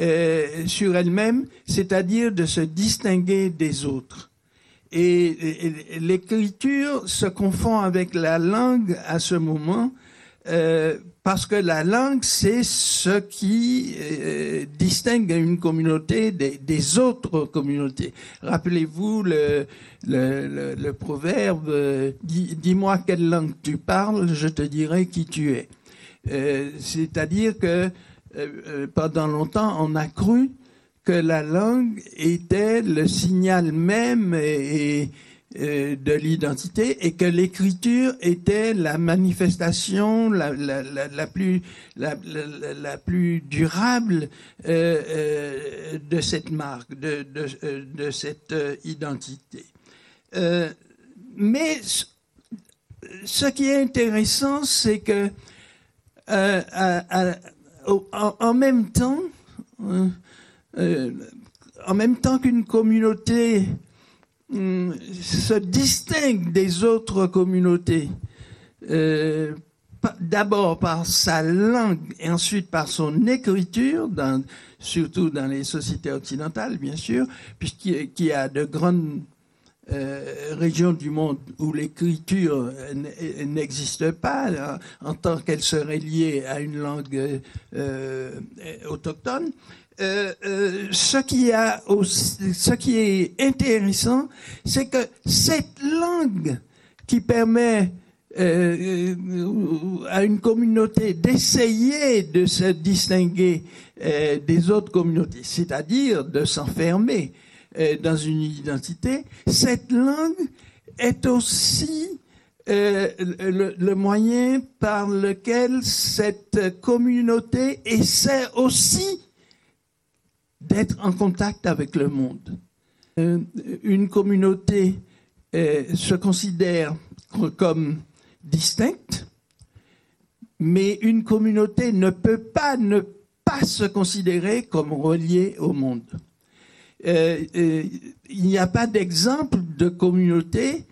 euh, sur elle-même, c'est-à-dire de se distinguer des autres. Et, l'écriture se confond avec la langue à ce moment, euh, parce que la langue, c'est ce qui euh, distingue une communauté des, autres communautés. Rappelez-vous le, le, proverbe dis- Dis-moi quelle langue tu parles, je te dirai qui tu es. C'est-à-dire que pendant longtemps, on a cru que la langue était le signal même euh, de l'identité et que l'écriture était la manifestation la, plus durable euh, euh, de cette marque, de, euh, cette euh, identité. Euh, mais ce qui est intéressant, c'est que euh, à, en, en, même temps, euh, en même temps qu'une communauté hum, se distingue des autres communautés, euh, d'abord par sa langue et ensuite par son écriture, surtout dans les sociétés occidentales, bien sûr, puisqu'il y a de grandes euh, régions du monde où l'écriture n'existe pas en, tant qu'elle serait liée à une langue euh, autochtone. Euh, ce qui est intéressant, c'est que cette langue qui permet à une communauté d'essayer de se distinguer des autres communautés, c'est-à-dire de s'enfermer dans une identité, cette langue est aussi le, le, moyen par lequel cette communauté essaie aussi d'être en contact avec le monde. Euh, une communauté euh, se considère comme distincte, mais une communauté ne peut pas ne pas se considérer comme reliée au monde. Euh, euh il n'y a pas d'exemple de communauté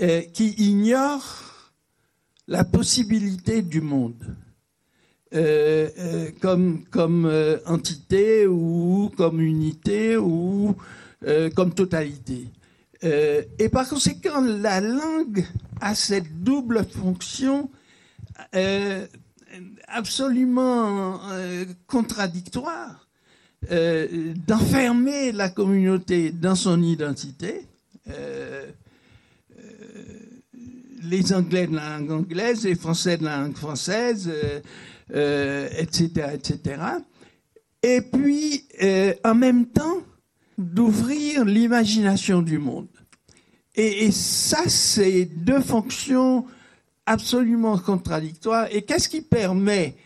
euh, qui ignore la possibilité du monde. Comme, comme entité ou comme unité ou comme totalité. et par conséquent, la langue a cette double fonction absolument contradictoire d'enfermer la communauté dans son identité. les Anglais de la langue anglaise, les Français de la langue française, euh, etc., etc. Et puis, euh, en même temps, d'ouvrir l'imagination du monde. Et, et ça, c'est deux fonctions absolument contradictoires. Et qu'est-ce qui permet,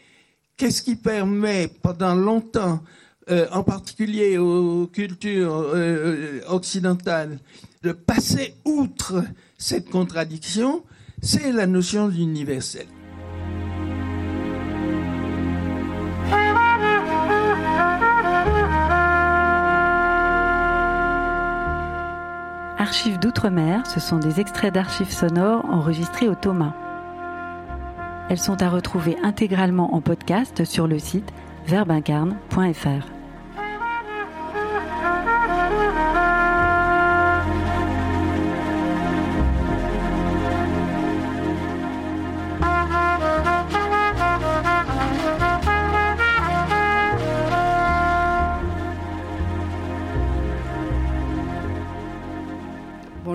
qu'est-ce qui permet pendant longtemps, euh, en particulier aux cultures euh, occidentales, de passer outre cette contradiction, c'est la notion d'universel. Archives d'outre-mer, ce sont des extraits d'archives sonores enregistrés au Thomas. Elles sont à retrouver intégralement en podcast sur le site verbincarne.fr.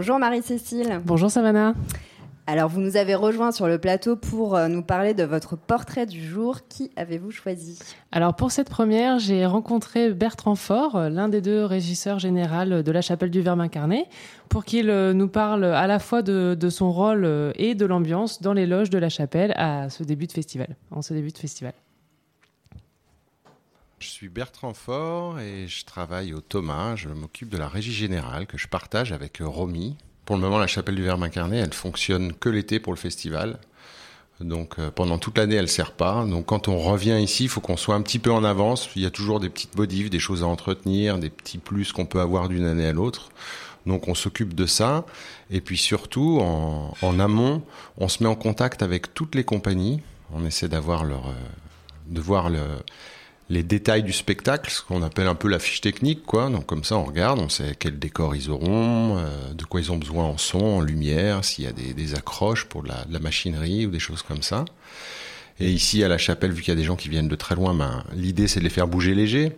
Bonjour Marie-Cécile. Bonjour Savannah. Alors, vous nous avez rejoint sur le plateau pour euh, nous parler de votre portrait du jour. Qui avez-vous choisi? Alors, pour cette première, j'ai rencontré Bertrand Faure, l'un des deux régisseurs généraux de la chapelle du Verbe incarné, pour qu'il euh, nous parle à la fois de, de son rôle euh, et de l'ambiance dans les loges de la chapelle à ce début de festival, en ce début de festival. Je suis Bertrand Faure et je travaille au Thomas. Je m'occupe de la régie générale que je partage avec Romy. Pour le moment, la chapelle du Verbe incarné, elle fonctionne que l'été pour le festival. Donc euh, pendant toute l'année, elle sert pas. Donc quand on revient ici, il faut qu'on soit un petit peu en avance. Il y a toujours des petites modifs, des choses à entretenir, des petits plus qu'on peut avoir d'une année à l'autre. Donc on s'occupe de ça. Et puis surtout, en, en, amont, on se met en contact avec toutes les compagnies. On essaie d'avoir leur, euh, de voir le, les détails du spectacle, ce qu'on appelle un peu la fiche technique, quoi. Donc comme ça, on regarde, on sait quel décor ils auront, euh, de quoi ils ont besoin en son, en lumière, s'il y a des, accroches pour de la, de la, machinerie ou des choses comme ça. Et ici, à la chapelle, vu qu'il y a des gens qui viennent de très loin, ben, l'idée c'est de les faire bouger léger.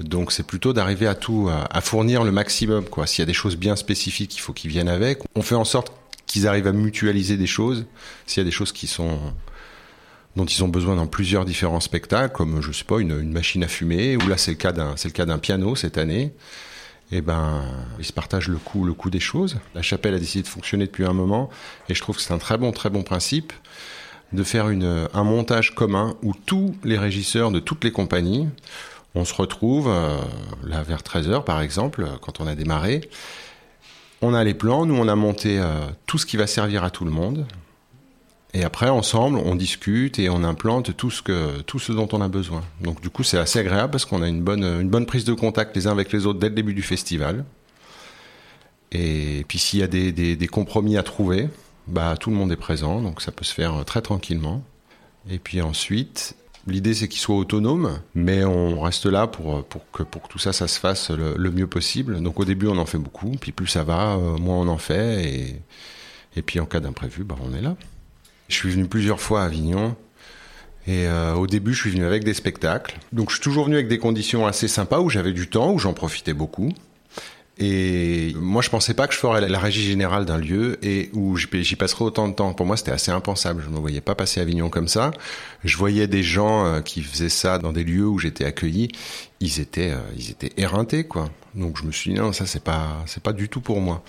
Donc c'est plutôt d'arriver à tout, à, à, fournir le maximum, quoi. S'il y a des choses bien spécifiques, il faut qu'ils viennent avec. On fait en sorte qu'ils arrivent à mutualiser des choses. S'il y a des choses qui sont dont ils ont besoin dans plusieurs différents spectacles, comme je sais pas une, machine à fumer, ou là c'est le cas d'un c'est le cas d'un piano cette année. et ben, ils se partagent le coût, le des choses. La chapelle a décidé de fonctionner depuis un moment, et je trouve que c'est un très bon, très bon principe de faire une, un montage commun où tous les régisseurs de toutes les compagnies, on se retrouve euh, là vers 13h par exemple, quand on a démarré. On a les plans, nous on a monté euh, tout ce qui va servir à tout le monde. Et après, ensemble, on discute et on implante tout ce, que, tout ce dont on a besoin. Donc du coup, c'est assez agréable parce qu'on a une bonne, une bonne prise de contact les uns avec les autres dès le début du festival. Et puis s'il y a des, des, compromis à trouver, bah, tout le monde est présent, donc ça peut se faire très tranquillement. Et puis ensuite, l'idée c'est qu'il soit autonome, mais on reste là pour, pour, que, pour tout ça, ça se fasse le, le mieux possible. Donc au début, on en fait beaucoup, puis plus ça va, euh, moins on en fait, et, et puis en cas d'imprévu, bah, on est là. Je suis venu plusieurs fois à Avignon. Et euh, au début, je suis venu avec des spectacles. Donc, je suis toujours venu avec des conditions assez sympas où j'avais du temps, où j'en profitais beaucoup. Et moi, je pensais pas que je ferais la régie générale d'un lieu et où j'y passerais autant de temps. Pour moi, c'était assez impensable. Je ne me voyais pas passer Avignon comme ça. Je voyais des gens euh, qui faisaient ça dans des lieux où j'étais accueilli. Ils étaient, euh, ils étaient éreintés, quoi. Donc, je me suis dit non, ça c'est pas, c'est pas du tout pour moi.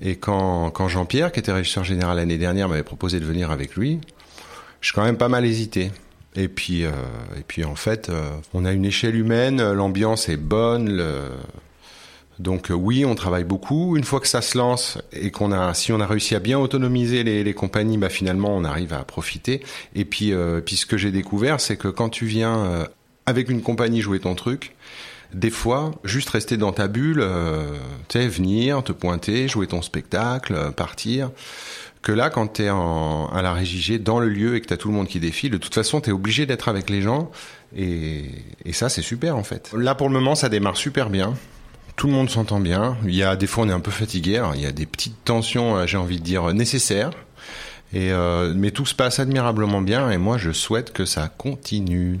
Et quand, quand Jean-Pierre, qui était régisseur général l'année dernière, m'avait proposé de venir avec lui, j'ai quand même pas mal hésité. Et puis, euh, et puis en fait, euh, on a une échelle humaine, l'ambiance est bonne. Donc euh, oui, on travaille beaucoup. Une fois que ça se lance et qu'on a, si on a réussi à bien autonomiser les, les compagnies, bah finalement on arrive à profiter. Et puis, puis ce que j'ai découvert, c'est que quand tu viens avec une compagnie jouer ton truc, des fois, juste rester dans ta bulle, euh, venir, te pointer, jouer ton spectacle, euh, partir. Que là, quand tu es à la régie dans le lieu et que tu as tout le monde qui défile, de toute façon, tu es obligé d'être avec les gens. Et, et ça, c'est super en fait. Là, pour le moment, ça démarre super bien. Tout le monde s'entend bien. Il y a des fois, on est un peu fatigué. Il y a des petites tensions, euh, j'ai envie de dire, nécessaires. Euh, mais tout se passe admirablement bien. Et moi, je souhaite que ça continue.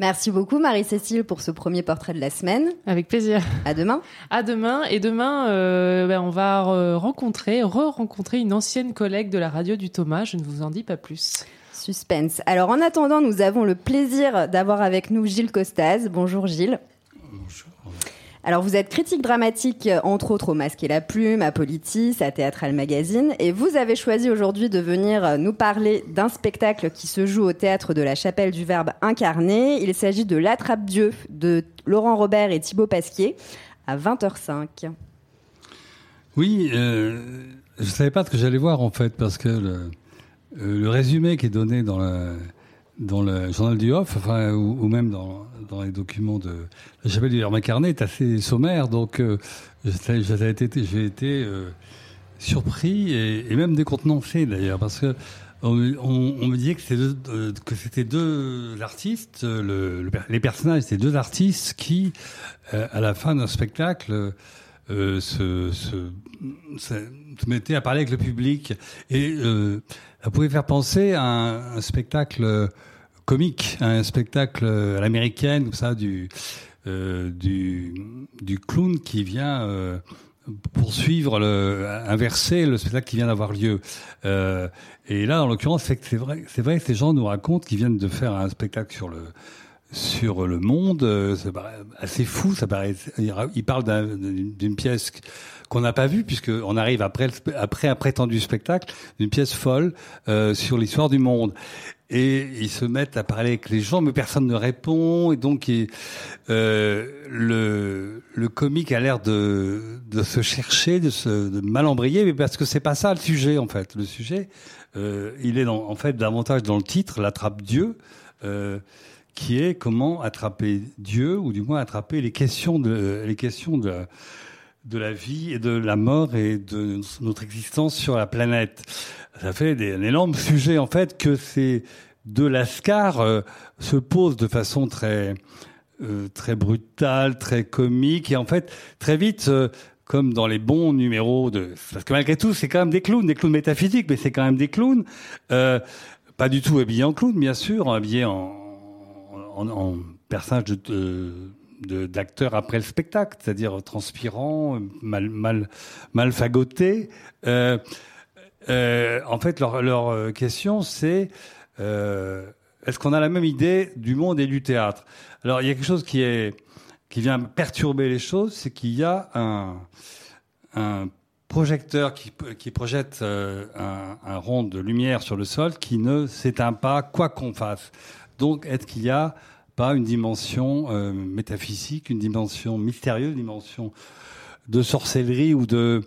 Merci beaucoup Marie-Cécile pour ce premier portrait de la semaine. Avec plaisir. À demain. À demain. Et demain, euh, ben, on va re- rencontrer, re-rencontrer une ancienne collègue de la radio du Thomas. Je ne vous en dis pas plus. Suspense. Alors en attendant, nous avons le plaisir d'avoir avec nous Gilles Costaz. Bonjour Gilles. Alors vous êtes critique dramatique, euh, entre autres au Masque et la Plume, à Politis, à Théâtral Magazine, et vous avez choisi aujourd'hui de venir euh, nous parler d'un spectacle qui se joue au théâtre de la Chapelle du Verbe incarné. Il s'agit de L'Attrape-Dieu de Laurent Robert et Thibaut Pasquier à 20h05. Oui, euh, je savais pas ce que j'allais voir en fait, parce que le, le résumé qui est donné dans le, dans le journal du Off, enfin, ou, même dans, dans les documents de la chapelle du incarné, est assez sommaire. Donc, euh, j'ai été, été euh, surpris et, et même décontenancé d'ailleurs, parce que on, on- on me disait que c'était deux, euh, que c'était deux artistes, euh, le, le les personnages, c'était deux artistes qui, euh, à la fin d'un spectacle, euh, se, se, se mettaient à parler avec le public. Et euh, ça pouvait faire penser à un, un spectacle comique, à un spectacle à l'américaine, comme ça, du, euh, du, du clown qui vient euh, poursuivre, le, inverser le spectacle qui vient d'avoir lieu. Euh, et là, en l'occurrence, c'est vrai, c'est vrai que ces gens nous racontent qu'ils viennent de faire un spectacle sur le sur le monde, euh, c'est paraît assez fou. Ça paraît. Il parle d'un- d'une pièce qu'on n'a pas vue puisque on arrive après après un prétendu spectacle, d'une pièce folle euh, sur l'histoire du monde. Et ils se mettent à parler avec les gens, mais personne ne répond. Et donc, euh, le, le comique a l'air de, de se chercher, de se de mal embrayer, mais parce que c'est pas ça le sujet en fait. Le sujet, euh, il est dans, en fait davantage dans le titre, l'attrape Dieu. Euh, qui est comment attraper Dieu, ou du moins attraper les questions de, les questions de, de la vie et de la mort et de notre existence sur la planète. Ça fait un énorme sujet, en fait, que ces deux lascars euh, se posent de façon très, euh, très brutale, très comique, et en fait, très vite, euh, comme dans les bons numéros de... Parce que malgré tout, c'est quand même des clowns, des clowns métaphysiques, mais c'est quand même des clowns. Pas du tout habillés en clown, bien sûr, habillés en, en, en personnage de, d'acteur après le spectacle, c'est-à-dire transpirant, mal, mal, mal fagoté. Euh, euh, en fait, leur, leur euh, question, c'est est-ce qu'on a la même idée du monde et du théâtre? Alors, il y a quelque chose qui est qui vient perturber les choses, c'est qu'il y a un, un projecteur qui, qui projette un rond de lumière sur le sol qui ne s'éteint pas quoi qu'on fasse. Donc, est-ce qu'il y a pas une dimension euh, métaphysique, une dimension mystérieuse, une dimension de sorcellerie ou de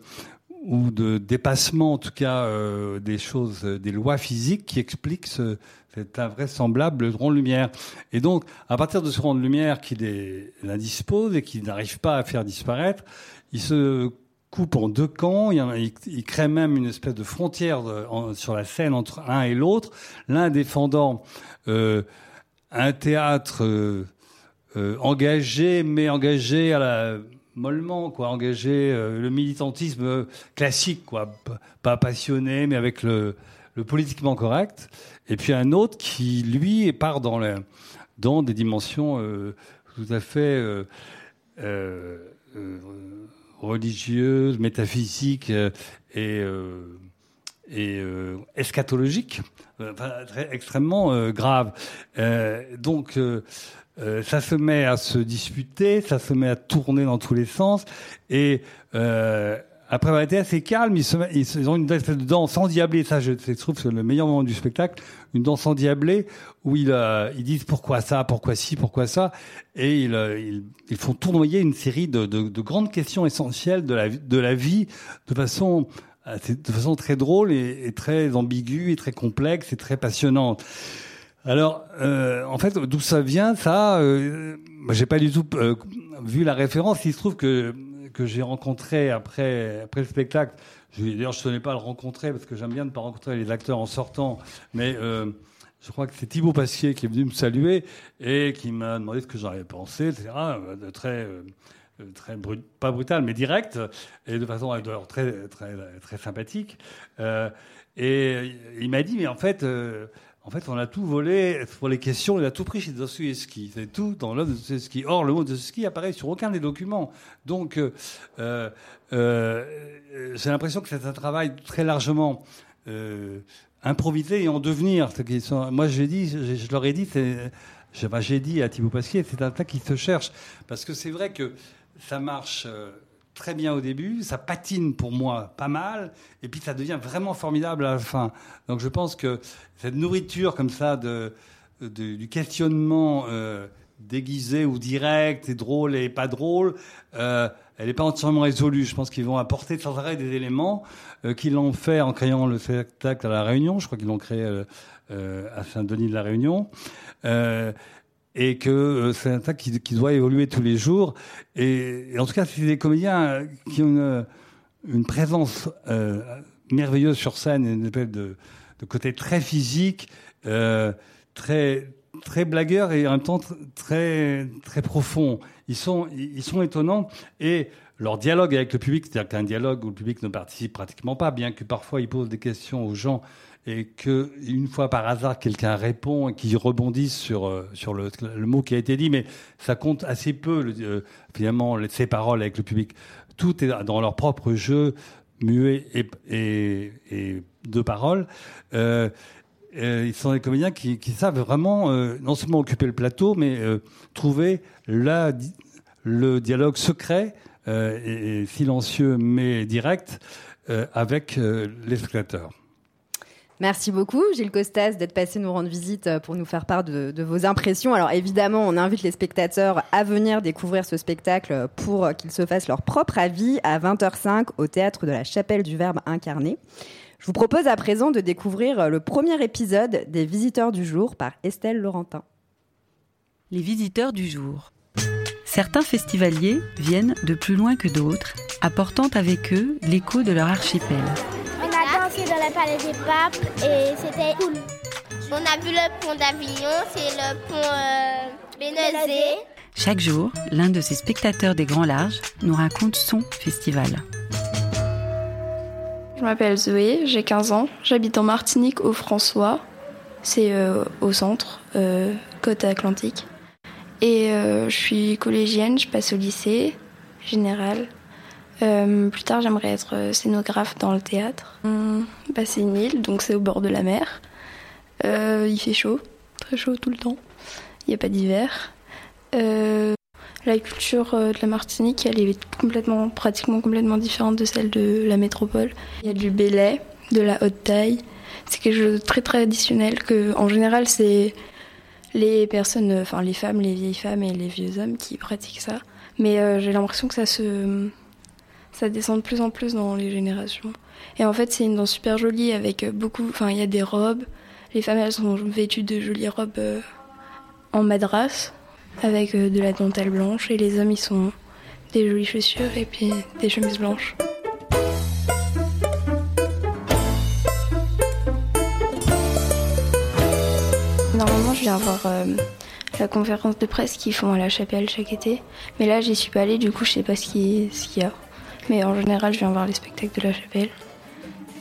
ou de dépassement, en tout cas, euh, des choses, des lois physiques qui expliquent ce, cet invraisemblable rond de lumière? Et donc, à partir de ce rond de lumière qui les indispose et qui n'arrive pas à faire disparaître, il se en deux camps. Il, y en a- il- crée même une espèce de frontière sur la scène entre un et l'autre. L'un défendant euh, un théâtre euh, euh, engagé, mais engagé à la mollement, quoi, engagé le militantisme classique, quoi, pas passionné, mais avec le, politiquement correct. Et puis un autre qui, lui, part dans, dans des dimensions tout à fait religieuses, métaphysiques euh, et, euh, euh, eschatologiques, euh, extrêmement. Euh, donc, ça se met à se disputer, ça se met à tourner dans tous les sens, et après avoir été assez calme, ils, se, ils, ont une espèce de danse endiablée, ça je, trouve que c'est le meilleur moment du spectacle, une danse endiablée où ils, euh, ils disent pourquoi ça, pourquoi ci, pourquoi ça, et ils, euh, ils, ils font tournoyer une série de, de, de grandes questions essentielles de la, de la vie de façon assez- de façon très drôle et, et très ambiguë et très complexe et très passionnante. Alors, euh, en fait, d'où ça vient, ça euh, J'ai pas du tout euh, vu la référence. Il se trouve que que j'ai rencontré après après le spectacle. D'ailleurs, je ne tenais pas à le rencontrer parce que j'aime bien ne pas rencontrer les acteurs en sortant, mais euh, je crois que c'est Thibaut Pasquier qui est venu me saluer et qui m'a demandé ce que j'en avais pensé, etc. euh, De très euh, très brut, pas brutal, mais direct, et de façon d'ailleurs très, très, très sympathique. Euh, et il m'a dit, mais en fait, euh, en fait, on a tout volé pour les questions, il a tout pris chez Dostoevsky. C'est tout dans l'œuvre de Dostoevsky. Or, le mot Dostoevsky apparaît sur aucun des documents. Donc, euh, euh, euh, j'ai l'impression que c'est un travail très largement improvisé et en devenir. Moi, j'ai dit, je, je leur ai dit, enfin, j'ai dit à Thibaut Pasquier, c'est un tas qui se cherche. Parce que c'est vrai que ça marche très bien au début, ça patine pour moi pas mal, et puis ça devient vraiment formidable à la fin. Donc je pense que cette nourriture comme ça de, du questionnement euh, déguisé ou direct, et drôle et pas drôle, euh, elle n'est pas entièrement résolue. Je pense qu'ils vont apporter sans arrêt des éléments euh, qu'ils l'ont fait en créant le spectacle à La Réunion. Je crois qu'ils l'ont créé à Saint-Denis de la Réunion. Euh, et que euh, c'est un tas qui, doit évoluer tous les jours. Et, en tout cas, c'est des comédiens euh, qui ont une, une présence euh, merveilleuse sur scène, une espèce de, côté très physique, euh, très très blagueur et en même temps tr- très très profond. Ils sont ils sont étonnants et leur dialogue avec le public, c'est-à-dire qu'un dialogue où le public ne participe pratiquement pas, bien que parfois ils posent des questions aux gens et que une fois par hasard quelqu'un répond et qu'ils rebondissent sur euh, sur le, mot qui a été dit, mais ça compte assez peu le- euh, finalement ces paroles avec le public. Tout est dans leur propre jeu muet et, et, et de paroles. Euh, euh, ils sont des comédiens qui, qui savent vraiment euh, non seulement occuper le plateau, mais trouver la, le dialogue secret et, et silencieux mais direct avec les spectateurs. Merci beaucoup, Gilles Costas, d'être passé nous rendre visite euh, pour nous faire part de, vos impressions. Alors évidemment, on invite les spectateurs à venir découvrir ce spectacle pour qu'ils se fassent leur propre avis à 20h05 au théâtre de la Chapelle du Verbe incarné. Je vous propose à présent de découvrir euh, le premier épisode des Visiteurs du jour par Estelle Laurentin. Les visiteurs du jour. Certains festivaliers viennent de plus loin que d'autres, apportant avec eux l'écho de leur archipel. On a dansé dans le palais des papes et c'était cool. On a vu le pont d'Avignon, c'est le pont euh. Chaque jour, l'un de ces spectateurs des Grands Larges nous raconte son festival. Je m'appelle Zoé, j'ai 15 ans, j'habite en Martinique au François, c'est euh, au centre, euh, côte atlantique. Et euh, je suis collégienne, je passe au lycée général. Euh, plus tard, j'aimerais être euh, scénographe dans le théâtre. Hum, bah, c'est une île, donc c'est au bord de la mer. Euh, il fait chaud, très chaud tout le temps. Il n'y a pas d'hiver. Euh, La culture de la Martinique, elle est complètement, pratiquement complètement différente de celle de la métropole. Il y a du belay, de la haute taille. C'est quelque chose de très traditionnel que, en général, c'est les personnes, enfin les femmes, les vieilles femmes et les vieux hommes qui pratiquent ça. Mais j'ai l'impression que ça se, ça descend de plus en plus dans les générations. Et en fait, c'est une danse super jolie avec beaucoup, enfin il y a des robes. Les femmes elles sont vêtues de jolies robes euh, en madras avec euh, de la dentelle blanche et les hommes ils sont des jolies chaussures et puis des chemises blanches. Normalement, je viens voir euh, la conférence de presse qu'ils font à la chapelle chaque été. Mais là, j'y suis pas allée, du coup, je sais pas ce qu'il y a. Mais en général, je viens voir les spectacles de la chapelle.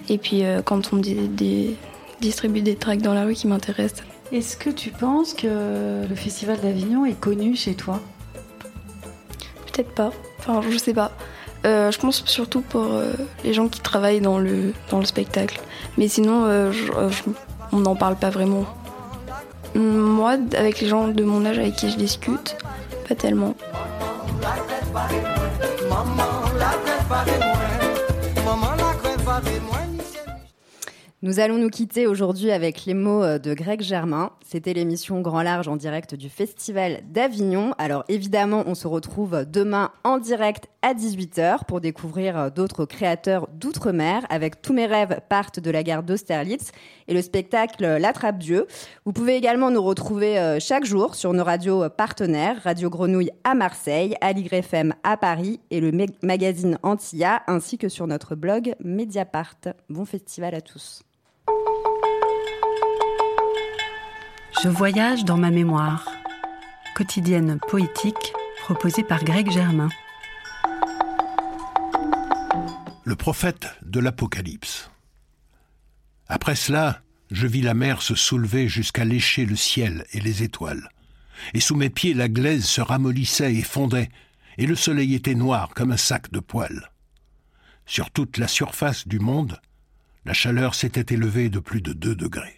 Et puis, euh, quand on dit- des- distribue des tracts dans la rue qui m'intéressent. Est-ce que tu penses que le Festival d'Avignon est connu chez toi? Peut-être pas. Enfin, je sais pas. Euh, je pense surtout pour euh, les gens qui travaillent dans le, dans le spectacle. Mais sinon, je- je- on n'en parle pas vraiment. Moi, avec les gens de mon âge avec qui je discute, pas tellement. Nous allons nous quitter aujourd'hui avec les mots euh, de Greg Germain. C'était l'émission Grand Large en direct du Festival d'Avignon. Alors évidemment, on se retrouve demain en direct à 18h pour découvrir euh, d'autres créateurs d'outre-mer avec Tous mes rêves partent de la gare d'Austerlitz et le spectacle L'Attrape Dieu. Vous pouvez également nous retrouver euh, chaque jour sur nos radios partenaires, Radio Grenouille à Marseille, Aligre FM à Paris et le mag- magazine Antilla ainsi que sur notre blog Mediapart. Bon festival à tous. Je voyage dans ma mémoire. Quotidienne poétique proposée par Greg Germain. le prophète de l'Apocalypse. Après cela, je vis la mer se soulever jusqu'à lécher le ciel et les étoiles. Et sous mes pieds, la glaise se ramollissait et fondait, et le soleil était noir comme un sac de poils. Sur toute la surface du monde, la chaleur s'était élevée de plus de deux degrés.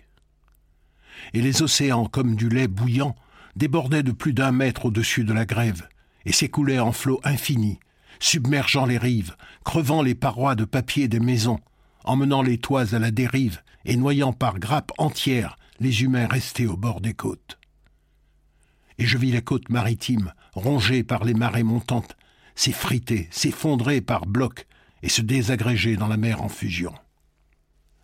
Et les océans, comme du lait bouillant, débordaient de plus d'un mètre au-dessus de la grève, et s'écoulaient en flots infinis, submergeant les rives, crevant les parois de papier des maisons, emmenant les toits à la dérive et noyant par grappes entières les humains restés au bord des côtes. Et je vis les côtes maritimes, rongées par les marées montantes, s'effriter, s'effondrer par blocs et se désagréger dans la mer en fusion.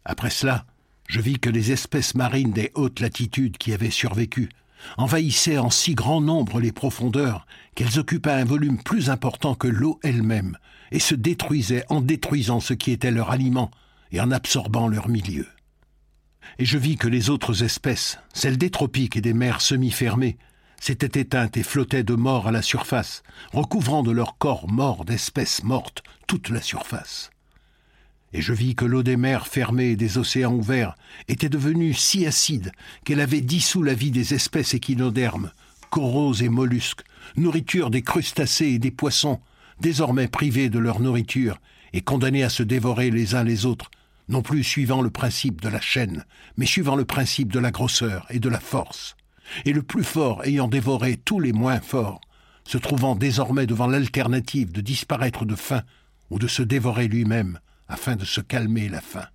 Après cela, je vis que les espèces marines des hautes latitudes qui avaient survécu envahissaient en si grand nombre les profondeurs qu'elles occupaient un volume plus important que l'eau elle-même et se détruisaient en détruisant ce qui était leur aliment et en absorbant leur milieu. Et je vis que les autres espèces, celles des tropiques et des mers semi-fermées, s'étaient éteintes et flottaient de mort à la surface, recouvrant de leur corps mort d'espèces mortes toute la surface. Et je vis que l'eau des mers fermées et des océans ouverts était devenue si acide qu'elle avait dissous la vie des espèces échinodermes, coraux et mollusques, nourriture des crustacés et des poissons, désormais privés de leur nourriture et condamnés à se dévorer les uns les autres, non plus suivant le principe de la chaîne, mais suivant le principe de la grosseur et de la force, et le plus fort ayant dévoré tous les moins forts, se trouvant désormais devant l'alternative de disparaître de faim ou de se dévorer lui-même afin de se calmer la faim.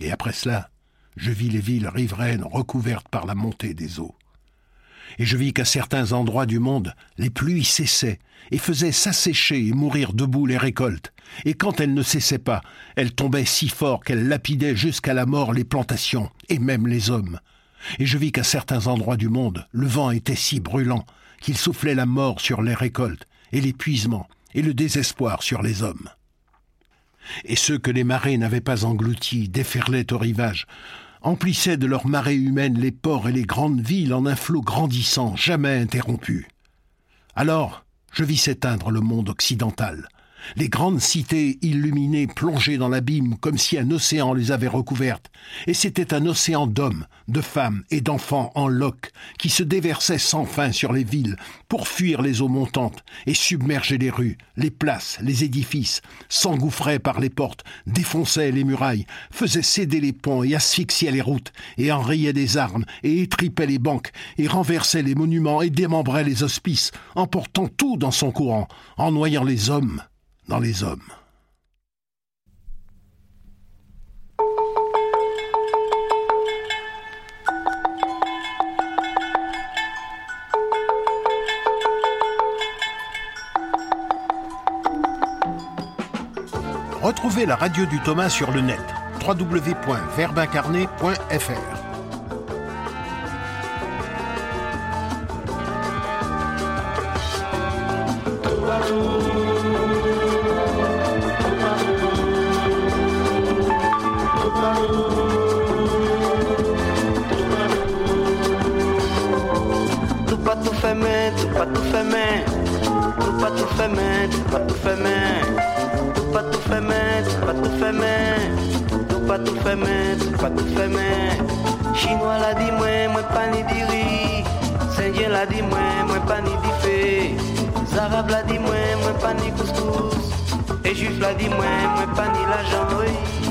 Et après cela, je vis les villes riveraines recouvertes par la montée des eaux. Et je vis qu'à certains endroits du monde, les pluies cessaient et faisaient s'assécher et mourir debout les récoltes, et quand elles ne cessaient pas, elles tombaient si fort qu'elles lapidaient jusqu'à la mort les plantations, et même les hommes. Et je vis qu'à certains endroits du monde, le vent était si brûlant qu'il soufflait la mort sur les récoltes, et l'épuisement, et le désespoir sur les hommes. Et ceux que les marées n'avaient pas engloutis déferlaient au rivage, emplissaient de leurs marées humaines les ports et les grandes villes en un flot grandissant, jamais interrompu. Alors, je vis s'éteindre le monde occidental, Les grandes cités illuminées plongeaient dans l'abîme comme si un océan les avait recouvertes, et c'était un océan d'hommes, de femmes et d'enfants en loques qui se déversait sans fin sur les villes pour fuir les eaux montantes et submerger les rues, les places, les édifices, s'engouffrait par les portes, défonçait les murailles, faisait céder les ponts et asphyxiait les routes, et enrayait des armes, et étripait les banques, et renversait les monuments, et démembrait les hospices, emportant tout dans son courant, en noyant les hommes dans les hommes. Retrouvez la radio du Thomas sur le net www.verbincarné.fr. pas tout fait main. Chinois l'a dit moi, moi pas ni di riz, Indien l'a dit moi, moi pas ni di fée, Arabe l'a dit moi, moi pas ni couscous, et Juif l'a dit moi, moi pas ni oui.